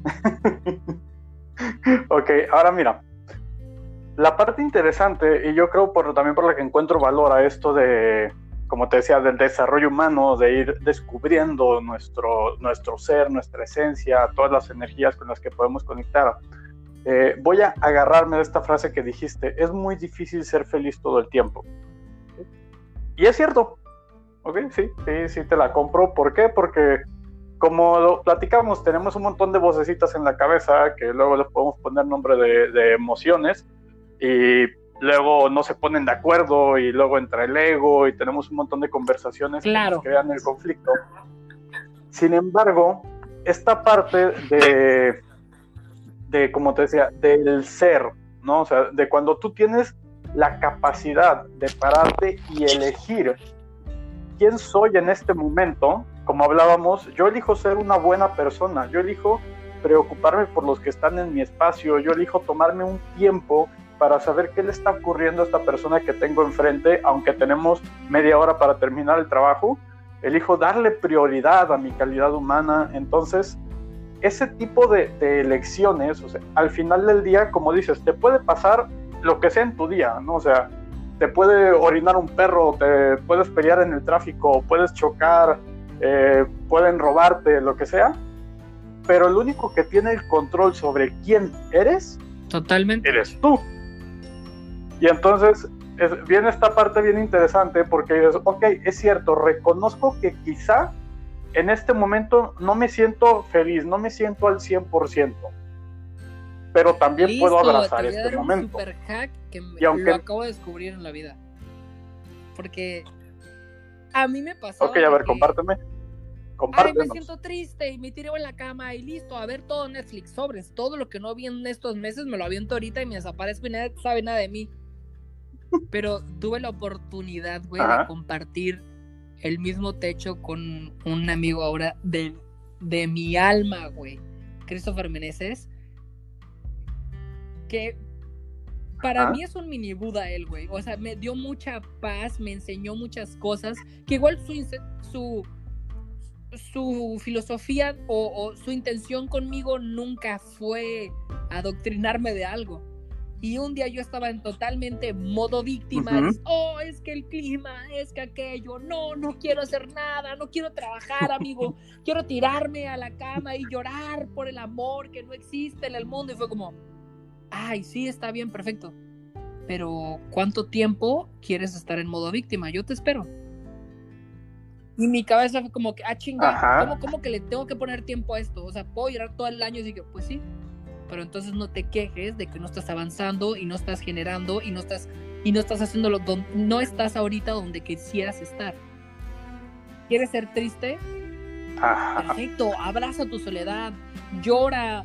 *laughs* ok, ahora mira, la parte interesante, y yo creo por, también por la que encuentro valor a esto de como te decía, del desarrollo humano, de ir descubriendo nuestro, nuestro ser, nuestra esencia, todas las energías con las que podemos conectar. Eh, voy a agarrarme de esta frase que dijiste, es muy difícil ser feliz todo el tiempo. Y es cierto, ¿ok? Sí, sí, sí te la compro. ¿Por qué? Porque como lo platicamos, tenemos un montón de vocecitas en la cabeza que luego les podemos poner nombre de, de emociones y luego no se ponen de acuerdo y luego entra el ego y tenemos un montón de conversaciones que crean el conflicto. Sin embargo, esta parte de, de, como te decía, del ser, ¿no? O sea, de cuando tú tienes la capacidad de pararte y elegir quién soy en este momento, como hablábamos, yo elijo ser una buena persona, yo elijo preocuparme por los que están en mi espacio, yo elijo tomarme un tiempo para saber qué le está ocurriendo a esta persona que tengo enfrente, aunque tenemos media hora para terminar el trabajo, elijo darle prioridad a mi calidad humana. Entonces, ese tipo de, elecciones, o sea, al final del día, como dices, te puede pasar lo que sea en tu día, ¿no? O sea, te puede orinar un perro, te puedes pelear en el tráfico, puedes chocar, eh, pueden robarte, lo que sea, pero el único que tiene el control sobre quién eres, totalmente, eres tú. Y entonces viene esta parte bien interesante porque es, ok, es cierto, reconozco que quizá en este momento no me siento feliz, no me siento al 100%. pero también Listo, puedo abrazar este dar un momento. super hack que me- Y aunque- lo acabo de descubrir en la vida. Porque a mí me pasó. Ok, a ver, compárteme. Ay, me siento triste y me tiré en la cama y listo, a ver todo Netflix, sobres. Todo lo que no vi en estos meses me lo aviento ahorita y me desaparezco y nadie sabe nada de mí. Pero tuve la oportunidad, güey, de compartir el mismo techo con un amigo ahora de, de mi alma, güey. Christopher Meneses. Que para mí es un mini Buda él, güey. O sea, me dio mucha paz, me enseñó muchas cosas. Que igual su, su, su filosofía o, o su intención conmigo nunca fue adoctrinarme de algo. Y un día yo estaba en totalmente modo víctima. Oh, es que el clima, es que aquello. No, no quiero hacer nada, no quiero trabajar, amigo. *laughs* quiero tirarme a la cama y llorar por el amor que no existe en el mundo. Y fue como, ay, sí, está bien, perfecto. Pero, ¿cuánto tiempo quieres estar en modo víctima? Yo te espero. Y mi cabeza fue como que, ah, chinga. ¿cómo, cómo que le tengo que poner tiempo a esto? O sea, ¿puedo llorar todo el año? Y digo, pues sí. Pero entonces no te quejes de que no estás avanzando y no estás generando y no estás, y no estás haciendo lo don- no estás ahorita donde quisieras estar. ¿Quieres ser triste? Perfecto, abraza tu soledad, llora,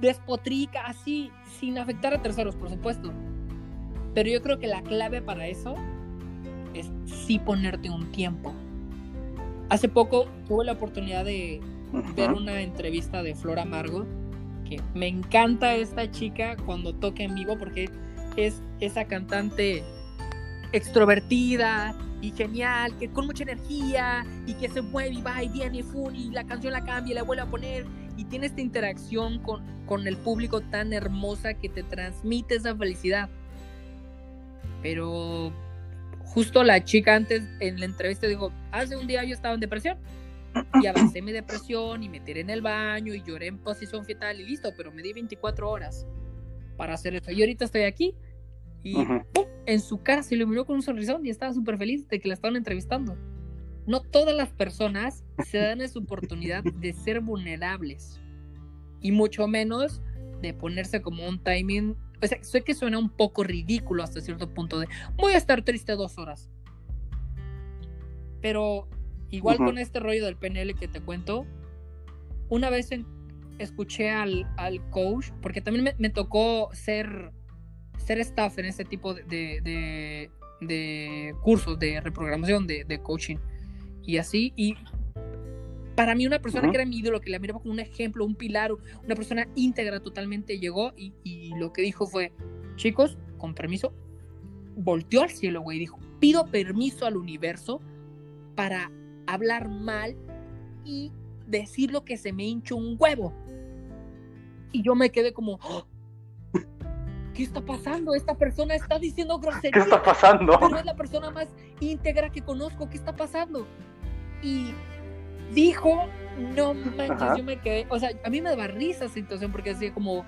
despotrica, así, sin afectar a terceros, por supuesto. Pero yo creo que la clave para eso es sí ponerte un tiempo. Hace poco tuve la oportunidad de ver una entrevista de Flor Amargo, me encanta esta chica cuando toca en vivo porque es esa cantante extrovertida y genial, que con mucha energía y que se mueve y va y viene y y la canción la cambia y la vuelve a poner y tiene esta interacción con, con el público tan hermosa que te transmite esa felicidad. Pero justo la chica antes en la entrevista dijo, hace un día yo estaba en depresión y avancé mi depresión y me tiré en el baño y lloré en posición fetal y listo, pero me di 24 horas para hacer eso. Y ahorita estoy aquí y. ¡pum! en su cara se iluminó con un sonrisón y estaba súper feliz de que la estaban entrevistando. No todas las personas se dan esa oportunidad de ser vulnerables y mucho menos de ponerse como un timing. O sea, sé que suena un poco ridículo hasta cierto punto de voy a estar triste dos horas. Pero igual Ujú. con este rollo del PNL que te cuento, una vez en- escuché al, al coach, porque también me, me tocó ser, ser staff en este tipo de, de, de- de cursos de reprogramación, de, coaching y así. Y para mí una persona Ujú. que era mi ídolo, que la miraba como un ejemplo, un pilar, una persona íntegra totalmente, llegó y, y lo que dijo fue, chicos, con permiso, volteó al cielo, güey, y dijo, pido permiso al universo para hablar mal y decir lo que se me hinchó un huevo. Y yo me quedé como, "Oh, ¿qué está pasando? Esta persona está diciendo ¿Qué groserías está pasando? pero es la persona más íntegra que conozco. ¿Qué está pasando? Y dijo, no manches, Ajá. yo me quedé, o sea, a mí me daba risa esa situación porque así como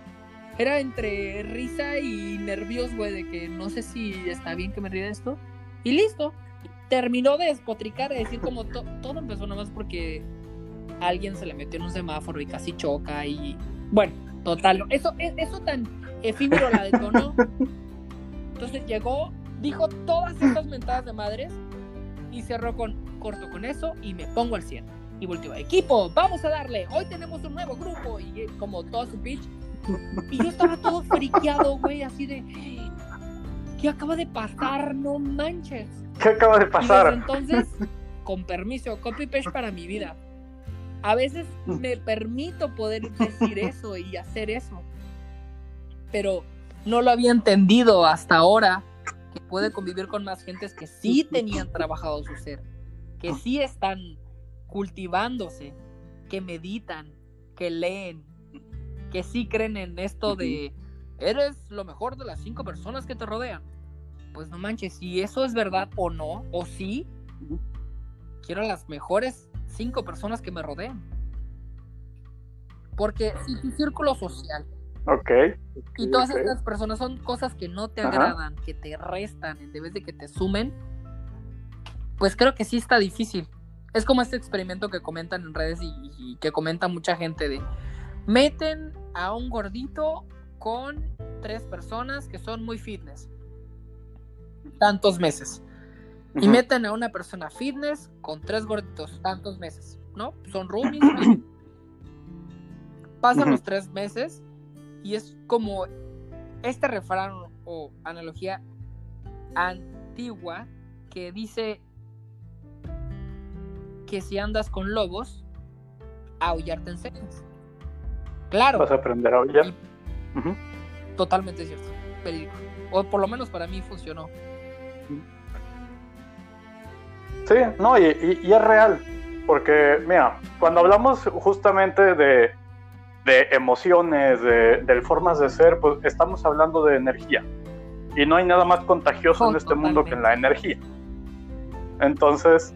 era entre risa y nervios, güey, de que no sé si está bien que me ría de esto. Y listo. Terminó de despotricar, de decir como to- todo empezó nomás porque alguien se le metió en un semáforo y casi choca y bueno, total, eso, e- eso tan efímero la detonó. Entonces llegó, dijo todas estas mentadas de madres y cerró con corto con eso y me pongo al 100. Y volteó, equipo, vamos a darle, hoy tenemos un nuevo grupo y eh, como todo su pitch. Y yo estaba todo friqueado, güey, así de, ¿qué acaba de pasar? No manches. ¿Qué acaba de pasar? entonces, *laughs* con permiso, copy paste para mi vida. A veces me permito poder decir eso y hacer eso. Pero no lo había entendido hasta ahora que puede convivir con más gentes que sí tenían trabajado su ser, que sí están cultivándose, que meditan, que leen, que sí creen en esto de eres lo mejor de las cinco personas que te rodean. Pues no manches, si eso es verdad o no, o sí, quiero las mejores cinco personas que me rodeen. Porque si tu círculo social Ok. y todas estas personas son cosas que no te Ajá. agradan, que te restan en vez de que te sumen, pues creo que sí está difícil. Es como este experimento que comentan en redes y, y que comenta mucha gente de meten a un gordito con tres personas que son muy fitness. Tantos meses. Y meten a una persona fitness con tres gorditos, tantos meses, ¿no? Son roomies. *clears throat* Pasan los tres meses y es como este refrán o analogía antigua que dice que si andas con lobos, aullar te enseñas. Claro. Vas a aprender a aullar. Totalmente cierto. O por lo menos para mí funcionó. Sí, no, y, es real. Porque, mira, cuando hablamos justamente de, de emociones, de, formas de ser, pues estamos hablando de energía. Y no hay nada más contagioso en este mundo que la energía. Entonces,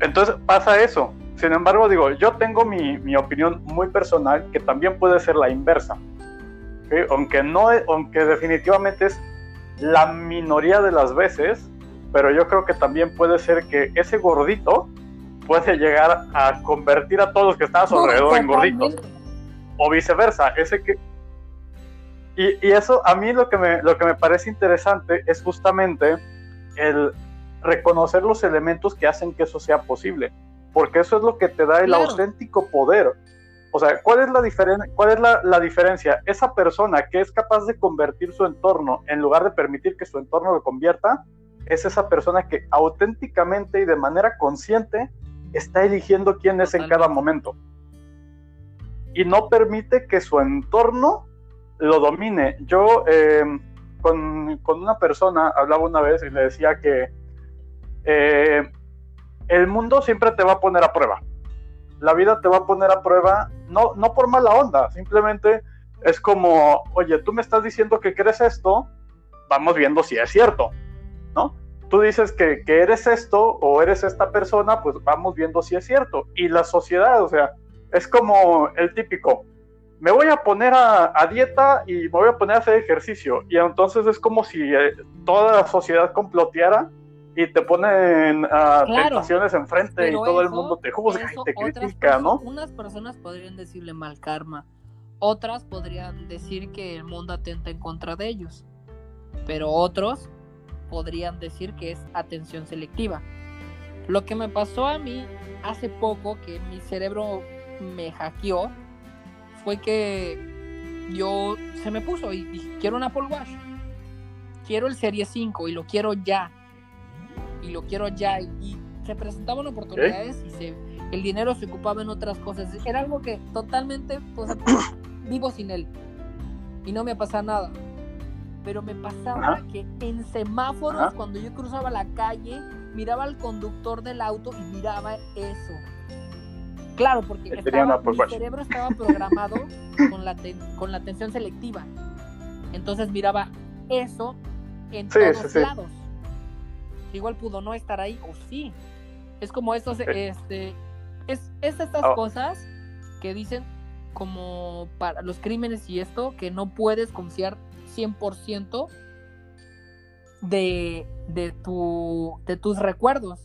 entonces pasa eso. Sin embargo, digo, yo tengo mi, mi opinión muy personal que también puede ser la inversa. Aunque, no, aunque definitivamente es la minoría de las veces, pero yo creo que también puede ser que ese gordito puede llegar a convertir a todos los que están a su alrededor en gorditos. O viceversa, ese que... Y, y, eso a mí lo que, me, lo que me parece interesante es justamente el reconocer los elementos que hacen que eso sea posible, porque eso es lo que te da el auténtico poder. O sea, ¿cuál es, la, diferencia ¿cuál es la, diferencia? Esa persona que es capaz de convertir su entorno en lugar de permitir que su entorno lo convierta, es esa persona que auténticamente y de manera consciente está eligiendo quién es en cada momento. Y no permite que su entorno lo domine. Yo em, con, una persona hablaba una vez y le decía que eh, el mundo siempre te va a poner a prueba la vida te va a poner a prueba, no, no por mala onda, simplemente es como, oye, tú me estás diciendo que crees esto, vamos viendo si es cierto, ¿no? Tú dices que, eres esto o eres esta persona, pues vamos viendo si es cierto. Y la sociedad, o sea, es como el típico, me voy a poner a, dieta y me voy a poner a hacer ejercicio. Y entonces es como si eh, toda la sociedad comploteara y te ponen uh, tentaciones enfrente y todo el mundo te juzga y te critica, ¿no? Unas personas podrían decirle mal karma, otras podrían decir que el mundo atenta en contra de ellos, pero otros podrían decir que es atención selectiva. Lo que me pasó a mí hace poco, que mi cerebro me hackeó, fue que yo se me puso y dije, quiero un Apple Watch, quiero el Serie 5 y lo quiero ya y lo quiero ya. Y, se presentaban oportunidades y se, el dinero se ocupaba en otras cosas. Era algo que totalmente, pues, *coughs* vivo sin él. Y no me pasaba nada. Pero me pasaba que en semáforos, cuando yo cruzaba la calle, miraba al conductor del auto y miraba eso. Claro, porque estaba, mi cerebro estaba programado *coughs* con la, con la atención selectiva. Entonces miraba eso en todos lados igual pudo no estar ahí, o sí. Es como estos, este, es, estas oh. cosas que dicen como para los crímenes y esto, que no puedes confiar 100% de, de, tu, de tus recuerdos.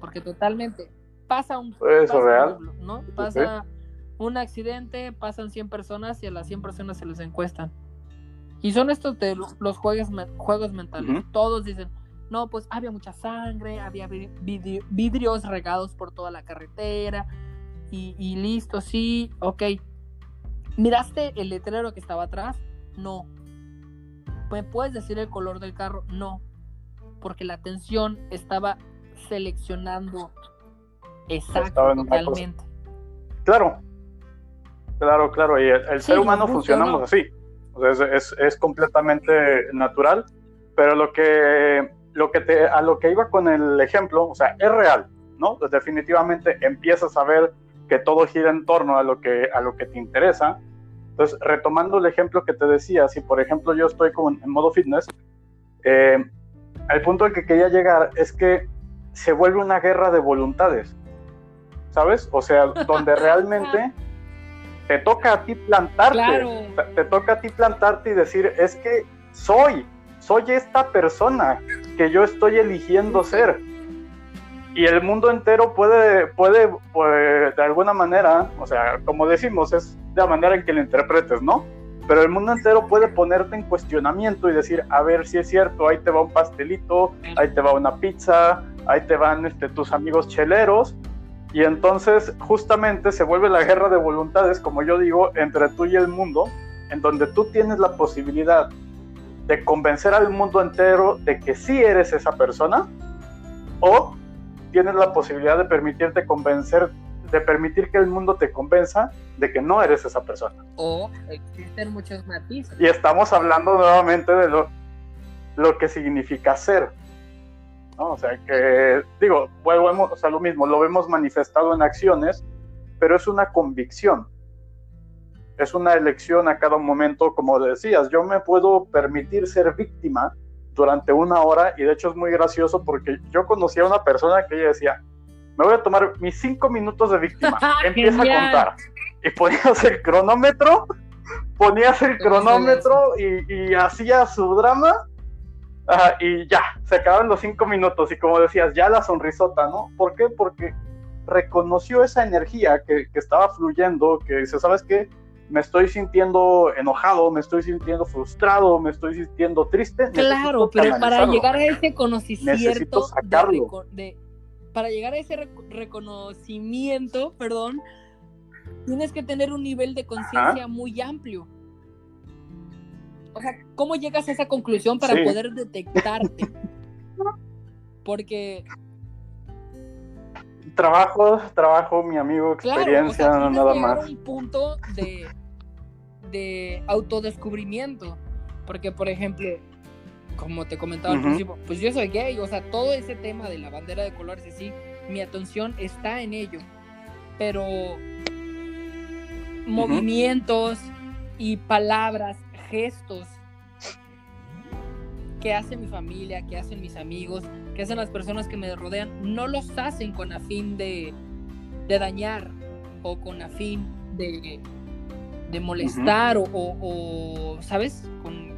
Porque totalmente pasa un... Eso real. ¿no? Pasa un accidente, pasan 100 personas y a las 100 personas se les encuestan. Y son estos de los, juegos, juegos mentales. Todos dicen, no, pues había mucha sangre, había vidrios regados por toda la carretera. Y, listo, sí, ok. ¿Miraste el letrero que estaba atrás? No. ¿Me puedes decir el color del carro? No. Porque la atención estaba seleccionando exactamente. Claro. Claro, claro. Y el, ser humano funcionamos así es, completamente natural, pero lo que, lo que te, a lo que iba con el ejemplo, o sea, es real, ¿no? Pues definitivamente empiezas a ver que todo gira en torno a lo que, a lo que te interesa. Entonces, retomando el ejemplo que te decía, si por ejemplo yo estoy como en, modo fitness, eh, el punto al que quería llegar es que se vuelve una guerra de voluntades, ¿sabes? O sea, donde *laughs* realmente te toca a ti plantarte, te, toca a ti plantarte y decir, es que soy, soy esta persona que yo estoy eligiendo ser. Y el mundo entero puede, puede, pues, de alguna manera, o sea, como decimos, es de la manera en que lo interpretes, ¿no? Pero el mundo entero puede ponerte en cuestionamiento y decir, a ver si es cierto, ahí te va un pastelito, ahí te va una pizza, ahí te van este, tus amigos cheleros, y entonces justamente se vuelve la guerra de voluntades, como yo digo, entre tú y el mundo, en donde tú tienes la posibilidad de convencer al mundo entero de que sí eres esa persona, o tienes la posibilidad de permitirte convencer, de permitir que el mundo te convenza de que no eres esa persona. O existen muchos matices. Y estamos hablando nuevamente de lo, lo que significa ser. ¿No? O sea, que, digo, volvemos, o sea, lo mismo, lo vemos manifestado en acciones, pero es una convicción. Es una elección a cada momento, como decías, yo me puedo permitir ser víctima durante una hora y de hecho es muy gracioso porque yo conocí a una persona que ella decía, me voy a tomar mis cinco minutos de víctima, *laughs* empieza a contar y ponías el cronómetro, *laughs* ponías el cronómetro y, y hacía su drama y ya, se acabaron los cinco minutos y como decías, ya la sonrisota, ¿no? ¿Por qué? Porque reconoció esa energía que, que estaba fluyendo, que dice, ¿sabes qué? Me estoy sintiendo enojado, me estoy sintiendo frustrado, me estoy sintiendo triste. Claro, pero para llegar a ese conocimiento, de, para llegar a ese reconocimiento, perdón, tienes que tener un nivel de conciencia muy amplio. O sea, ¿cómo llegas a esa conclusión para poder detectarte? *laughs* Porque trabajo, trabajo, mi amigo, experiencia, nada más. un punto de, de autodescubrimiento. Porque, por ejemplo, como te comentaba al principio, pues yo soy gay, o sea, todo ese tema de la bandera de colores, así, mi atención está en ello. Pero movimientos y palabras gestos que hace mi familia, que hacen mis amigos, que hacen las personas que me rodean, no los hacen con afín de, de dañar o con afín de, de molestar o, ¿sabes? Con,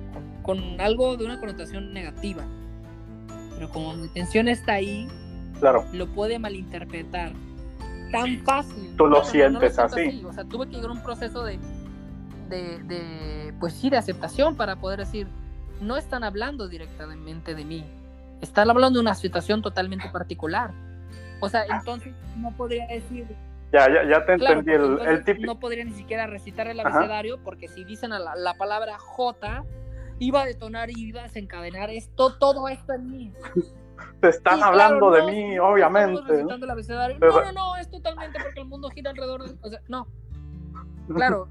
con, algo de una connotación negativa. Pero como mi intención está ahí, claro. lo puede malinterpretar. Tan fácil. Tú lo sientes así. O sea, tuve que llegar a un proceso de, de, pues sí, de aceptación para poder decir, no están hablando directamente de mí, están hablando de una situación totalmente particular. O sea, entonces no podría decir... Ya, ya, ya te entendí el, tipo. No podría ni siquiera recitar el abecedario porque si dicen la, la, palabra J, iba a detonar y iba a desencadenar esto, todo esto en mí. Te están hablando de mí, obviamente. ¿no? no, no, es totalmente porque el mundo gira alrededor de... O sea, no. *laughs* Claro.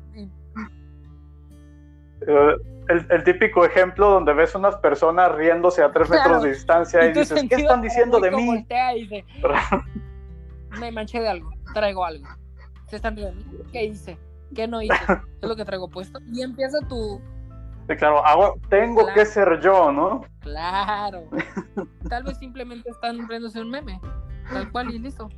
Eh, el, típico ejemplo donde ves unas personas riéndose a tres metros de distancia y, dices, ¿qué están diciendo de mí? *laughs* me manché de algo, traigo algo. Se están riendo. ¿Qué hice? ¿Qué no hice? es lo que traigo puesto. Y empieza tu... Sí, claro, tengo que ser yo, ¿no? Claro. *laughs* Tal vez simplemente están riéndose un meme. Tal cual y listo.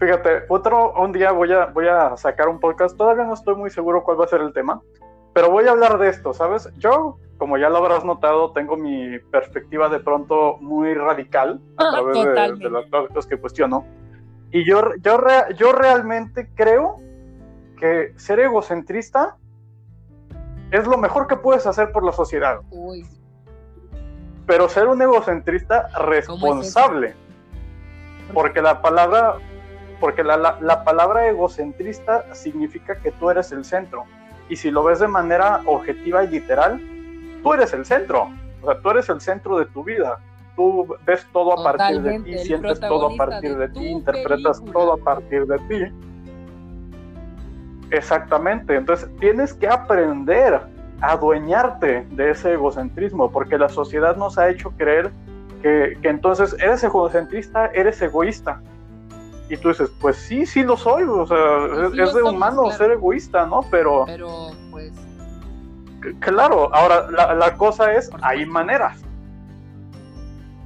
Fíjate, otro, un día voy a, voy a sacar un podcast, todavía no estoy muy seguro cuál va a ser el tema, pero voy a hablar de esto, ¿sabes? Yo, como ya lo habrás notado, tengo mi perspectiva de pronto muy radical a ah, través de, las cosas que cuestiono. Y yo, yo, yo realmente creo que ser egocentrista es lo mejor que puedes hacer por la sociedad. Pero ser un egocentrista responsable. porque la palabra porque la, palabra egocentrista significa que tú eres el centro. Y si lo ves de manera objetiva y literal, tú eres el centro. O sea, tú eres el centro de tu vida. Tú ves todo a partir de ti, sientes todo a partir de, ti, interpretas todo a partir de ti. Exactamente. Entonces tienes que aprender a adueñarte de ese egocentrismo, porque la sociedad nos ha hecho creer que, que entonces eres egocentrista, eres egoísta. Y tú dices, pues sí, sí lo soy, o sea, es, de humano ser egoísta, ¿no? Pero... Pero, pues... Claro, ahora la, cosa es, hay maneras,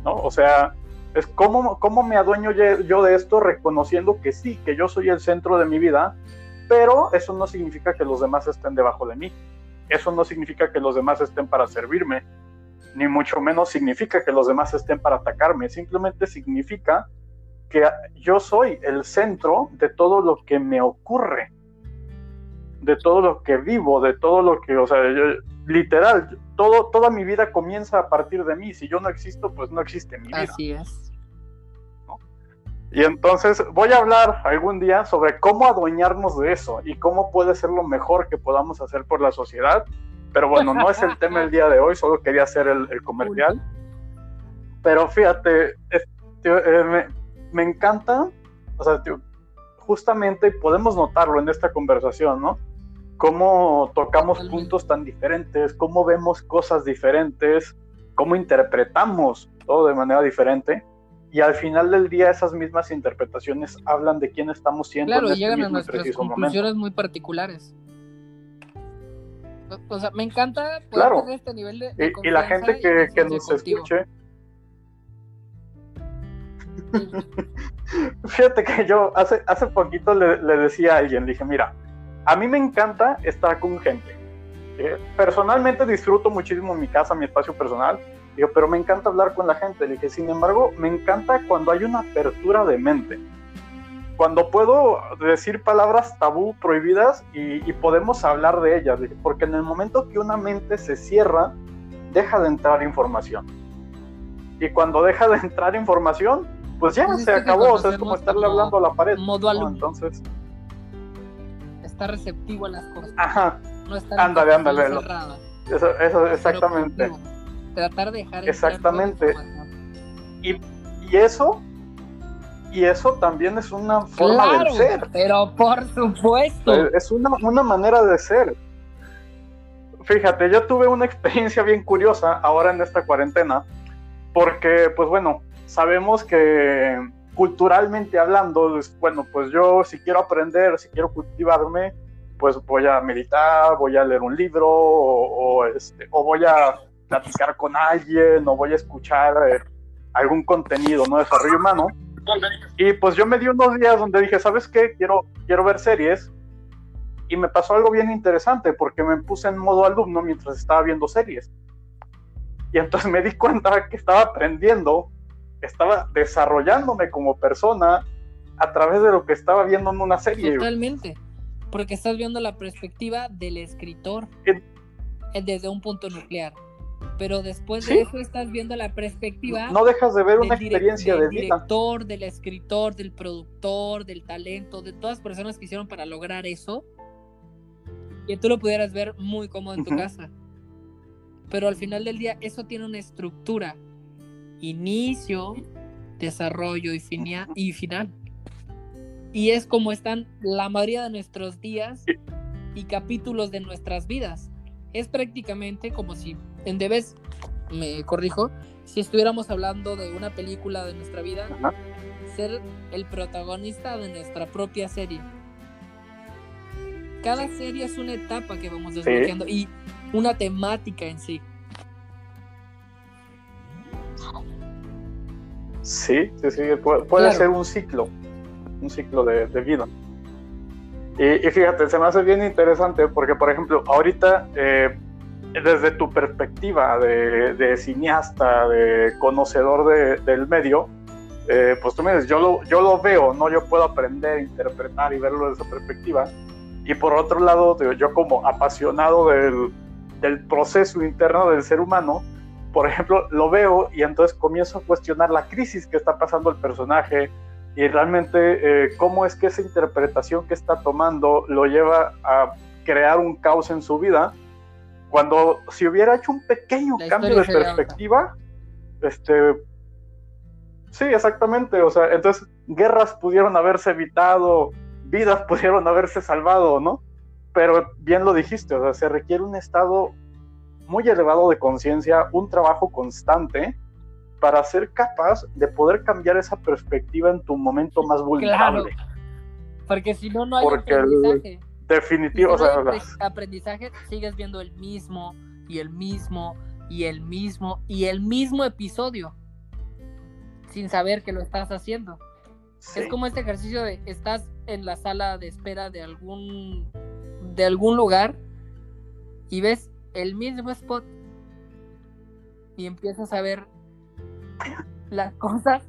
¿no? O sea, es cómo, cómo me adueño yo de esto reconociendo que sí, que yo soy el centro de mi vida, pero eso no significa que los demás estén debajo de mí. Eso no significa que los demás estén para servirme, ni mucho menos significa que los demás estén para atacarme. Simplemente significa que yo soy el centro de todo lo que me ocurre, de todo lo que vivo, de todo lo que, o sea, literal, todo, toda mi vida comienza a partir de mí. Si yo no existo, pues no existe mi vida. Así es. Y entonces voy a hablar algún día sobre cómo adueñarnos de eso y cómo puede ser lo mejor que podamos hacer por la sociedad. Pero bueno, no es el *laughs* tema el día de hoy, solo quería hacer el, comercial. Pero fíjate, eh, me, encanta, o sea, justamente podemos notarlo en esta conversación, ¿no? Cómo tocamos puntos tan diferentes, cómo vemos cosas diferentes, cómo interpretamos todo de manera diferente y al final del día esas mismas interpretaciones hablan de quién estamos siendo. Claro, este llegan a nuestras conclusiones muy particulares. O sea, me encanta poder claro. este nivel de, y, la gente que, que nos escuche. *laughs* Fíjate que yo hace, hace poquito le, decía a alguien, dije, mira, a mí me encanta estar con gente. Personalmente disfruto muchísimo mi casa, mi espacio personal Digo, pero me encanta hablar con la gente. Le dije, sin embargo, me encanta cuando hay una apertura de mente. Cuando puedo decir palabras tabú, prohibidas, y, podemos hablar de ellas. Porque en el momento que una mente se cierra, deja de entrar información. Y cuando deja de entrar información, pues ya se acabó. O sea, es como estarle hablando a la pared. Modo Entonces. Está receptivo a las cosas. Ajá. No está ándale, ándale. Eso, eso, exactamente tratar de dejar exactamente y, y, eso y eso también es una forma de ser pero por supuesto es una, una manera de ser fíjate yo tuve una *laughs* experiencia bien curiosa ahora en esta cuarentena porque pues bueno sabemos que culturalmente hablando bueno pues yo si quiero aprender si quiero cultivarme pues voy a meditar, voy a leer un libro o, este, o voy a platicar con alguien o voy a escuchar eh, algún contenido, ¿no? Desarrollo humano. Y pues yo me di unos días donde dije, ¿sabes qué? Quiero, quiero ver series. Y me pasó algo bien interesante porque me puse en modo alumno mientras estaba viendo series. Y entonces me di cuenta que estaba aprendiendo, estaba desarrollándome como persona a través de lo que estaba viendo en una serie. Totalmente. Porque estás viendo la perspectiva del escritor desde un punto nuclear pero después de eso estás viendo la perspectiva. No dejas de ver una experiencia del de director, del escritor, del productor, del talento, de todas las personas que hicieron para lograr eso. Y tú lo pudieras ver muy cómodo en tu casa. Pero al final del día, eso tiene una estructura: inicio, desarrollo y, y final. Y es como están la mayoría de nuestros días y capítulos de nuestras vidas. Es prácticamente como si en Debes, me corrijo, si estuviéramos hablando de una película de nuestra vida, ser el protagonista de nuestra propia serie. Cada serie es una etapa que vamos desbloqueando y una temática en sí. Sí, sí, sí, puede, ser un ciclo, un ciclo de, vida. Y, fíjate, se me hace bien interesante porque, por ejemplo, ahorita eh, desde tu perspectiva de, cineasta, de conocedor del medio, eh, pues tú me dices, yo lo, yo lo veo, ¿no? Yo puedo aprender, interpretar y verlo desde esa perspectiva. Y por otro lado, yo como apasionado del, del proceso interno del ser humano, por ejemplo, lo veo y entonces comienzo a cuestionar la crisis que está pasando el personaje y realmente eh, cómo es que esa interpretación que está tomando lo lleva a crear un caos en su vida cuando si hubiera hecho un pequeño cambio de perspectiva, este, sí, exactamente, o sea, entonces guerras pudieron haberse evitado, vidas *laughs* pudieron haberse salvado, ¿no? Pero bien lo dijiste, o sea, se requiere un estado muy elevado de conciencia, un trabajo constante para ser capaz de poder cambiar esa perspectiva en tu momento más vulnerable. Claro, porque si no, no hay aprendizaje. Definitivo. O sea, aprendizaje sigues viendo el mismo y el mismo y el mismo y el mismo episodio sin saber que lo estás haciendo. Es como este ejercicio de estás en la sala de espera de algún de algún lugar y ves el mismo spot y empiezas a ver las cosas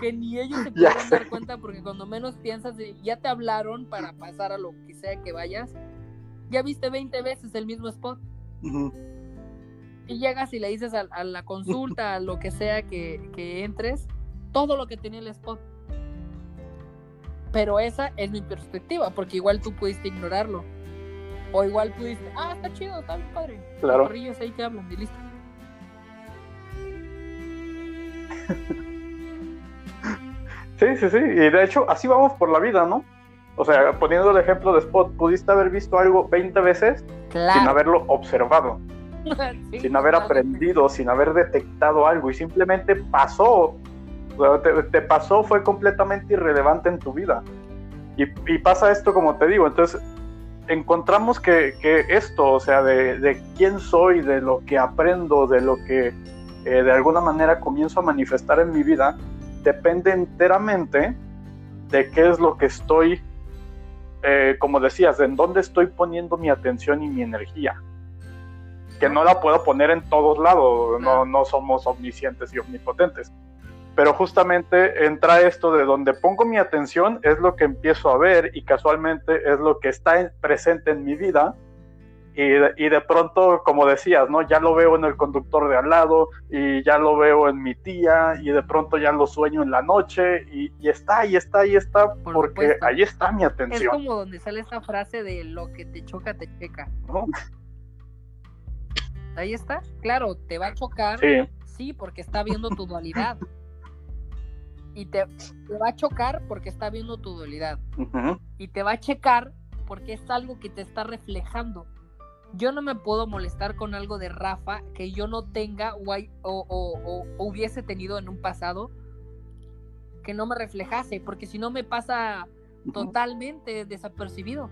que ni ellos se *laughs* pueden dar cuenta porque cuando menos piensas, ya te hablaron para pasar a lo que sea que vayas, ya viste 20 veces el mismo spot. Y llegas y le dices a, la consulta, a lo que sea que, que entres, todo lo que tenía el spot. Pero esa es mi perspectiva, porque igual tú pudiste ignorarlo. O igual pudiste, ah, está chido, está bien padre. Claro. Los ahí que hablan y listo. *laughs* Sí, sí, sí. Y de hecho, así vamos por la vida, ¿no? O sea, poniendo el ejemplo de Spot, pudiste haber visto algo 20 veces sin haberlo observado, *laughs* sin haber aprendido, sin haber detectado algo y simplemente pasó. Te, pasó, fue completamente irrelevante en tu vida. Y, pasa esto como te digo, entonces encontramos que, esto, o sea, de, quién soy, de lo que aprendo, de lo que eh, de alguna manera comienzo a manifestar en mi vida, depende enteramente de qué es lo que estoy, eh, como decías, en dónde estoy poniendo mi atención y mi energía. Que no la puedo poner en todos lados, no, no somos omniscientes y omnipotentes. Pero justamente entra esto de donde pongo mi atención es lo que empiezo a ver y casualmente es lo que está presente en mi vida y de, y de, pronto, como decías, ¿no? Ya lo veo en el conductor de al lado y ya lo veo en mi tía y de pronto ya lo sueño en la noche y, está, ahí está, ahí está, porque ahí está mi atención. Es como donde sale esta frase de lo que te choca, te checa. Ahí está, claro, te va a chocar, sí, porque está viendo tu dualidad. Y te, va a chocar porque está viendo tu dualidad. Y te va a checar porque es algo que te está reflejando yo no me puedo molestar con algo de Rafa que yo no tenga o, o, hubiese tenido en un pasado que no me reflejase, porque si no me pasa totalmente desapercibido.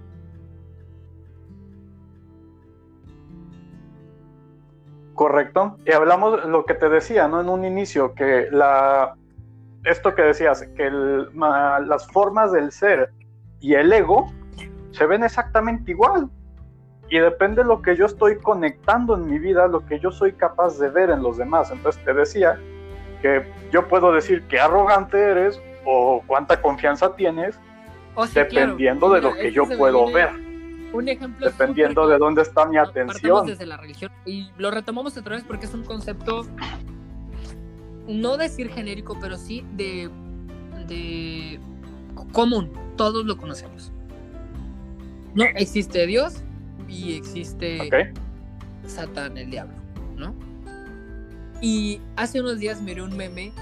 Correcto. Y hablamos lo que te decía, ¿no? En un inicio, que la esto que decías, que las formas del ser y el ego se ven exactamente igual y depende de lo que yo estoy conectando en mi vida, lo que yo soy capaz de ver en los demás. Entonces te decía que yo puedo decir qué arrogante eres o cuánta confianza tienes, dependiendo de lo que yo puedo ver. Un ejemplo dependiendo de dónde está mi atención. desde la religión y lo retomamos otra vez porque es un concepto no decir genérico, pero sí de, de común. Todos lo conocemos. No existe Dios, y existe Satán, el diablo, ¿no? Y hace unos días miré un meme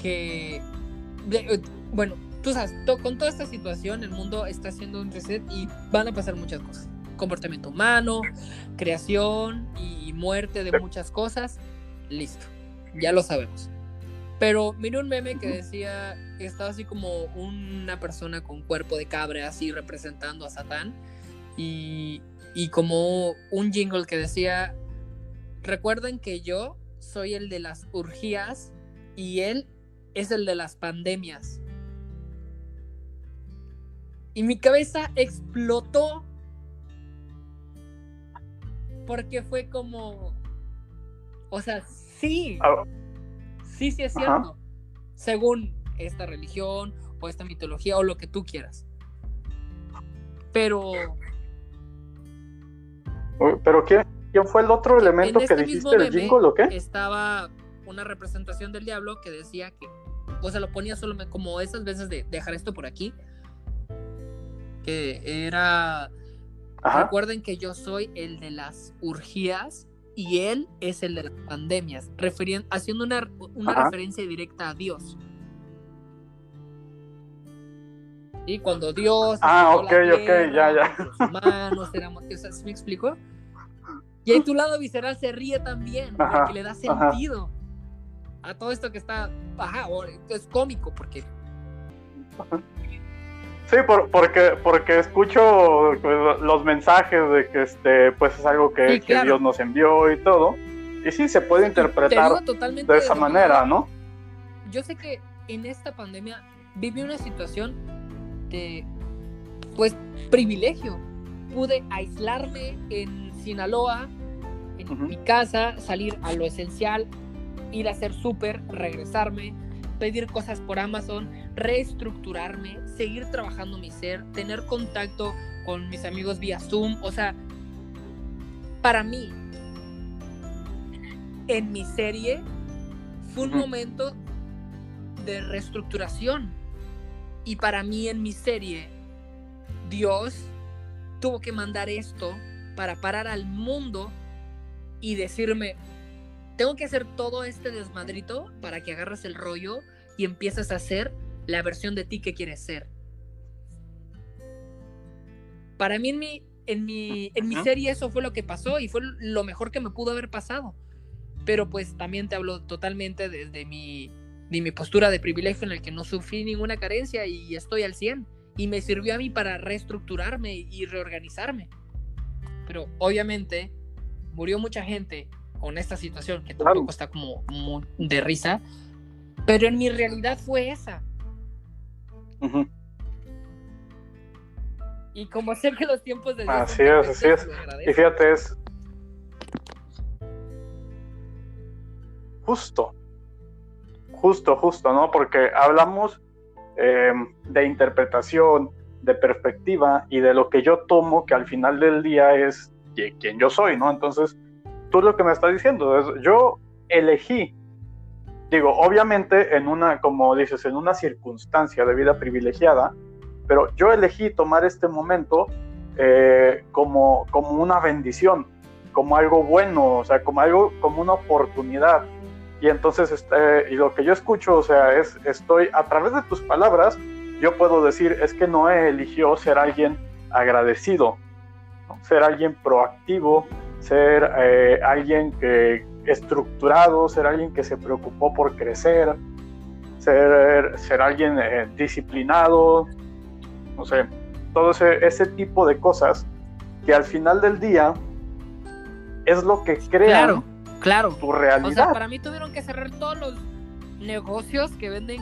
que, eh, bueno, tú sabes, con toda esta situación el mundo está haciendo un reset y van a pasar muchas cosas. Comportamiento humano, creación y muerte de muchas cosas. Listo, ya lo sabemos. Pero miré un meme que decía, estaba así como una persona con cuerpo de cabra, así representando a Satán y, como un jingle que decía, recuerden que yo soy el de las urgías y él es el de las pandemias. Y mi cabeza explotó porque fue como, o sea, sí, ah. sí, sí es cierto, según esta religión o esta mitología o lo que tú quieras. Pero ¿Pero quién, quién fue el otro elemento que este dijiste del jingle o qué? Estaba una representación del diablo que decía que, o sea, lo ponía solo como esas veces de dejar esto por aquí, que era, recuerden que yo soy el de las urgías y él es el de las pandemias, haciendo una, una referencia directa a Dios. Y cuando Dios. Ah, ok, ok, ya, ya. Los humanos éramos. ¿Me explico? Y ahí tu lado visceral se ríe también, porque le da sentido a todo esto que está. Ajá, es cómico, porque. Sí, porque, porque escucho pues, los mensajes de que este, pues es algo que, Dios nos envió y todo. Y sí, se puede interpretar de esa manera, ¿no? Yo sé que en esta pandemia viví una situación de pues privilegio. Pude aislarme en Sinaloa, en mi casa, salir a lo esencial, ir a hacer súper, regresarme, pedir cosas por Amazon, reestructurarme, seguir trabajando mi ser, tener contacto con mis amigos vía Zoom. O sea, para mí, en mi serie, fue un momento de reestructuración. Y para mí, en mi serie, Dios tuvo que mandar esto para parar al mundo y decirme, tengo que hacer todo este desmadrito para que agarres el rollo y empieces a hacer la versión de ti que quieres ser. Para mí en mi, en mi, en mi serie eso fue lo que pasó y fue lo mejor que me pudo haber pasado. Pero pues también te hablo totalmente desde mi, de mi postura de privilegio en el que no sufrí ninguna carencia y estoy al 100. Y me sirvió a mí para reestructurarme y reorganizarme. Pero obviamente murió mucha gente con esta situación que tampoco está como, de risa, pero en mi realidad fue esa. Y como sé que los tiempos de Dios Así es, así es. Y fíjate, es justo, justo, justo, ¿no? Porque hablamos em, de interpretación, de perspectiva y de lo que yo tomo, que al final del día es quien yo soy, ¿no? Entonces, tú lo que me estás diciendo es, yo elegí, digo, obviamente en una, como dices, en una circunstancia de vida privilegiada, pero yo elegí tomar este momento eh, como, como una bendición, como algo bueno, o sea, como algo, como una oportunidad. Y entonces, este, y lo que yo escucho, o sea, es, estoy, a través de tus palabras, yo puedo decir, es que Noé eligió ser alguien agradecido, ser alguien proactivo, ser eh, alguien que estructurado, ser alguien que se preocupó por crecer, ser, ser alguien eh, disciplinado, no sé, todo ese, tipo de cosas que al final del día es lo que crea claro, claro. tu realidad. O sea, para mí tuvieron que cerrar todos los negocios que venden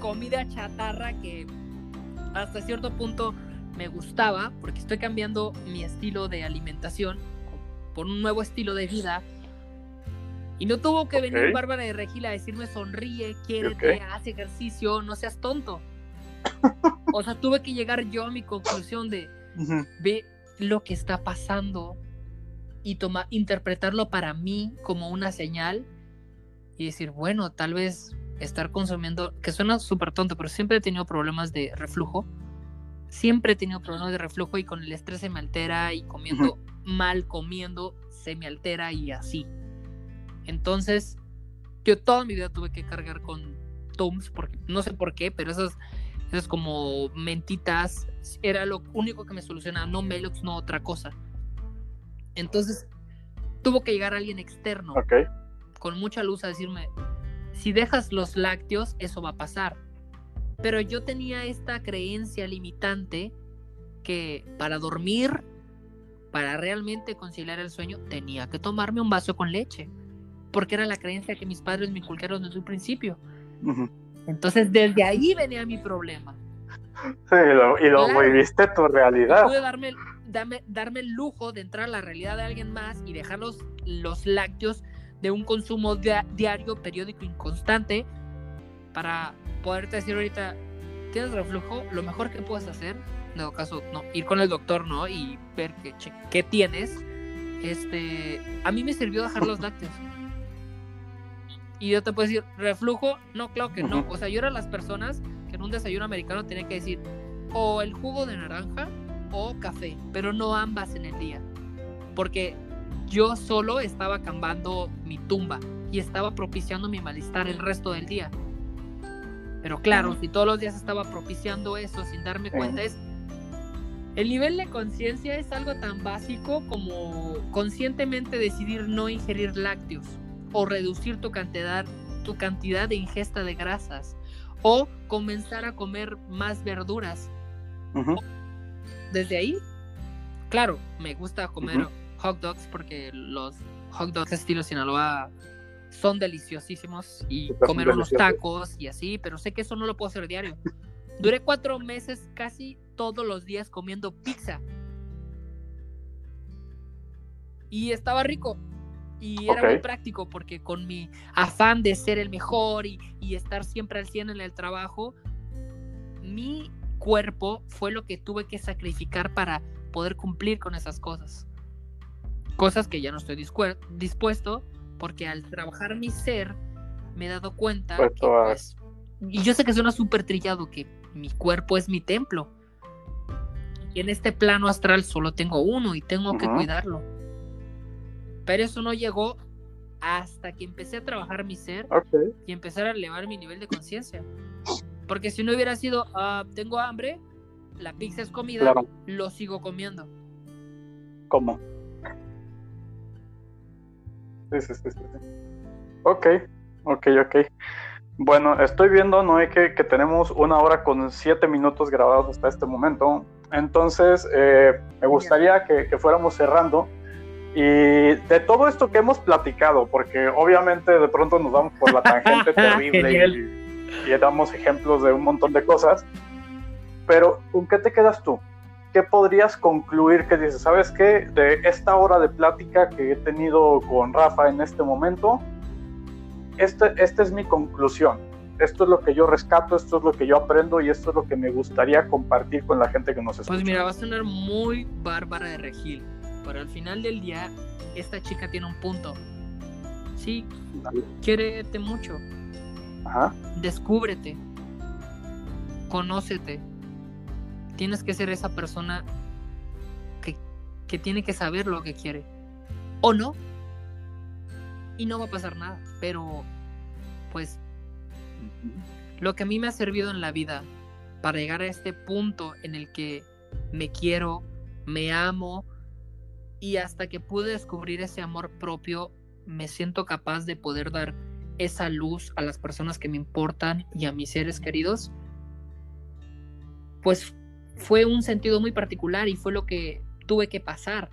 comida chatarra que hasta cierto punto me gustaba porque estoy cambiando mi estilo de alimentación por un nuevo estilo de vida. Y no tuvo que venir Bárbara de Regila a decirme sonríe, quiérete, haz ejercicio, no seas tonto. *laughs* o sea, tuve que llegar yo a mi conclusión de ve lo que está pasando y toma, interpretarlo para mí como una señal y decir, bueno, tal vez estar consumiendo, que suena súper tonto, pero siempre he tenido problemas de reflujo. Siempre he tenido problemas de reflujo y con el estrés se me altera y comiendo mal comiendo, se me altera y así. Entonces, yo toda mi vida tuve que cargar con Tums, porque no sé por qué, pero esas, esas como mentitas era lo único que me solucionaba, no Melox, no otra cosa. Entonces, tuvo que llegar alguien externo, con mucha luz a decirme, si dejas los lácteos, eso va a pasar. Pero yo tenía esta creencia limitante que para dormir para realmente conciliar el sueño, tenía que tomarme un vaso con leche, porque era la creencia que mis padres me inculcaron desde un principio. Entonces, desde ahí venía mi problema. Sí, y lo viviste tu realidad. Pude darme, darme, el lujo de entrar a la realidad de alguien más y dejar los, lácteos de un consumo diario, periódico, inconstante, para poderte decir ahorita, ¿tienes reflujo? Lo mejor que puedes hacer en todo caso, no, ir con el doctor, ¿no? Y ver qué, qué tienes. Este, a mí me sirvió dejar los lácteos. Y yo te puedo decir, reflujo, no, claro que no. O sea, yo era las personas que en un desayuno americano tenía que decir o el jugo de naranja o café, pero no ambas en el día. Porque yo solo estaba cambando mi tumba y estaba propiciando mi malestar el resto del día. Pero claro, si todos los días estaba propiciando eso sin darme cuenta, es el nivel de conciencia es algo tan básico como conscientemente decidir no ingerir lácteos o reducir tu cantidad, tu cantidad de ingesta de grasas o comenzar a comer más verduras. Desde ahí, claro, me gusta comer hot dogs porque los hot dogs estilo Sinaloa son deliciosísimos y comer unos tacos y así, pero sé que eso no lo puedo hacer diario. Duré cuatro meses casi todos los días comiendo pizza. Y estaba rico. Y era muy práctico porque con mi afán de ser el mejor y, y estar siempre al 100 en el trabajo, mi cuerpo fue lo que tuve que sacrificar para poder cumplir con esas cosas. Cosas que ya no estoy dispuesto porque al trabajar mi ser me he dado cuenta que pues, y yo sé que suena súper trillado que mi cuerpo es mi templo. Y en este plano astral solo tengo uno y tengo que cuidarlo. Pero eso no llegó hasta que empecé a trabajar mi ser y empezar a elevar mi nivel de conciencia. Porque si no hubiera sido, ah, tengo hambre, la pizza es comida, lo sigo comiendo. ¿Cómo? Sí, sí, sí, sí. Ok, ok, ok. Bueno, estoy viendo, Noé, que, que tenemos una hora con siete minutos grabados hasta este momento. Entonces, eh, me gustaría que, que, fuéramos cerrando. Y de todo esto que hemos platicado, porque obviamente de pronto nos vamos por la tangente *laughs* terrible y y damos ejemplos de un montón de cosas, pero ¿con qué te quedas tú? ¿Qué podrías concluir que dices, sabes qué, de esta hora de plática que he tenido con Rafa en este momento, este, esta es mi conclusión, esto es lo que yo rescato, esto es lo que yo aprendo y esto es lo que me gustaría compartir con la gente que nos escucha. Pues mira, va a sonar muy bárbara de regil, pero al final del día, esta chica tiene un punto. Sí, quiérete mucho, Descúbrete. Conócete. Tienes que ser esa persona que, que tiene que saber lo que quiere. O no. Y no va a pasar nada. Pero, pues, lo que a mí me ha servido en la vida para llegar a este punto en el que me quiero, me amo y hasta que pude descubrir ese amor propio, me siento capaz de poder dar esa luz a las personas que me importan y a mis seres queridos, pues fue un sentido muy particular y fue lo que tuve que pasar.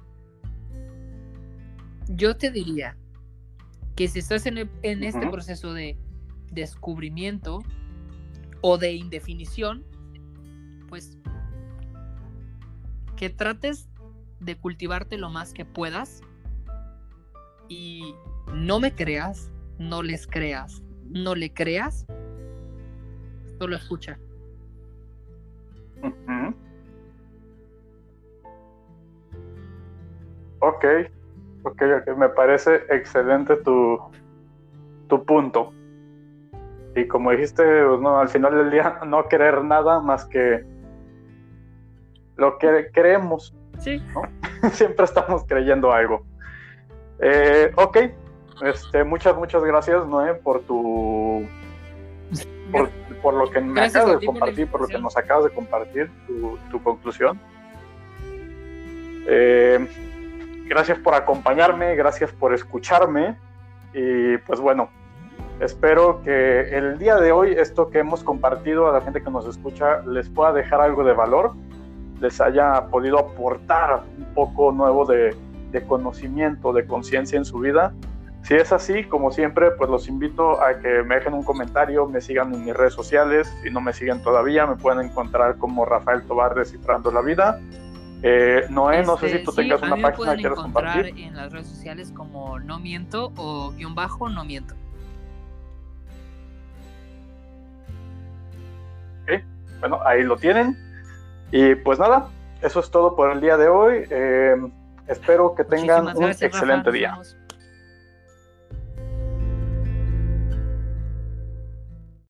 Yo te diría que si estás en, este proceso de descubrimiento o de indefinición, pues que trates de cultivarte lo más que puedas y no me creas, no les creas. No le creas, solo escucha. Ok, ok, ok. Me parece excelente tu, tu punto. Y como dijiste, pues, no, al final del día *laughs* no querer nada más que lo que creemos. Sí. *laughs* Siempre estamos creyendo algo. Eh, ok, este, muchas, muchas gracias, Noé, por tu. Por, lo que me acabas de compartir, por lo que nos acabas de compartir, tu, conclusión. Eh, gracias por acompañarme, gracias por escucharme. Y pues bueno, espero que el día de hoy esto que hemos compartido a la gente que nos escucha les pueda dejar algo de valor, les haya podido aportar un poco nuevo de, de conocimiento, de conciencia en su vida si es así, como siempre, pues los invito a que me dejen un comentario, me sigan en mis redes sociales. Si no me siguen todavía, me pueden encontrar como Rafael Tobar Descifrando la Vida. Eh, Noé, no sé si tú este, tengas una página que quieras compartir. en las redes sociales como No Miento o guion bajo No Miento. Ok, bueno, ahí lo tienen. Y pues nada, eso es todo por el día de hoy. Eh, espero que tengan un excelente día.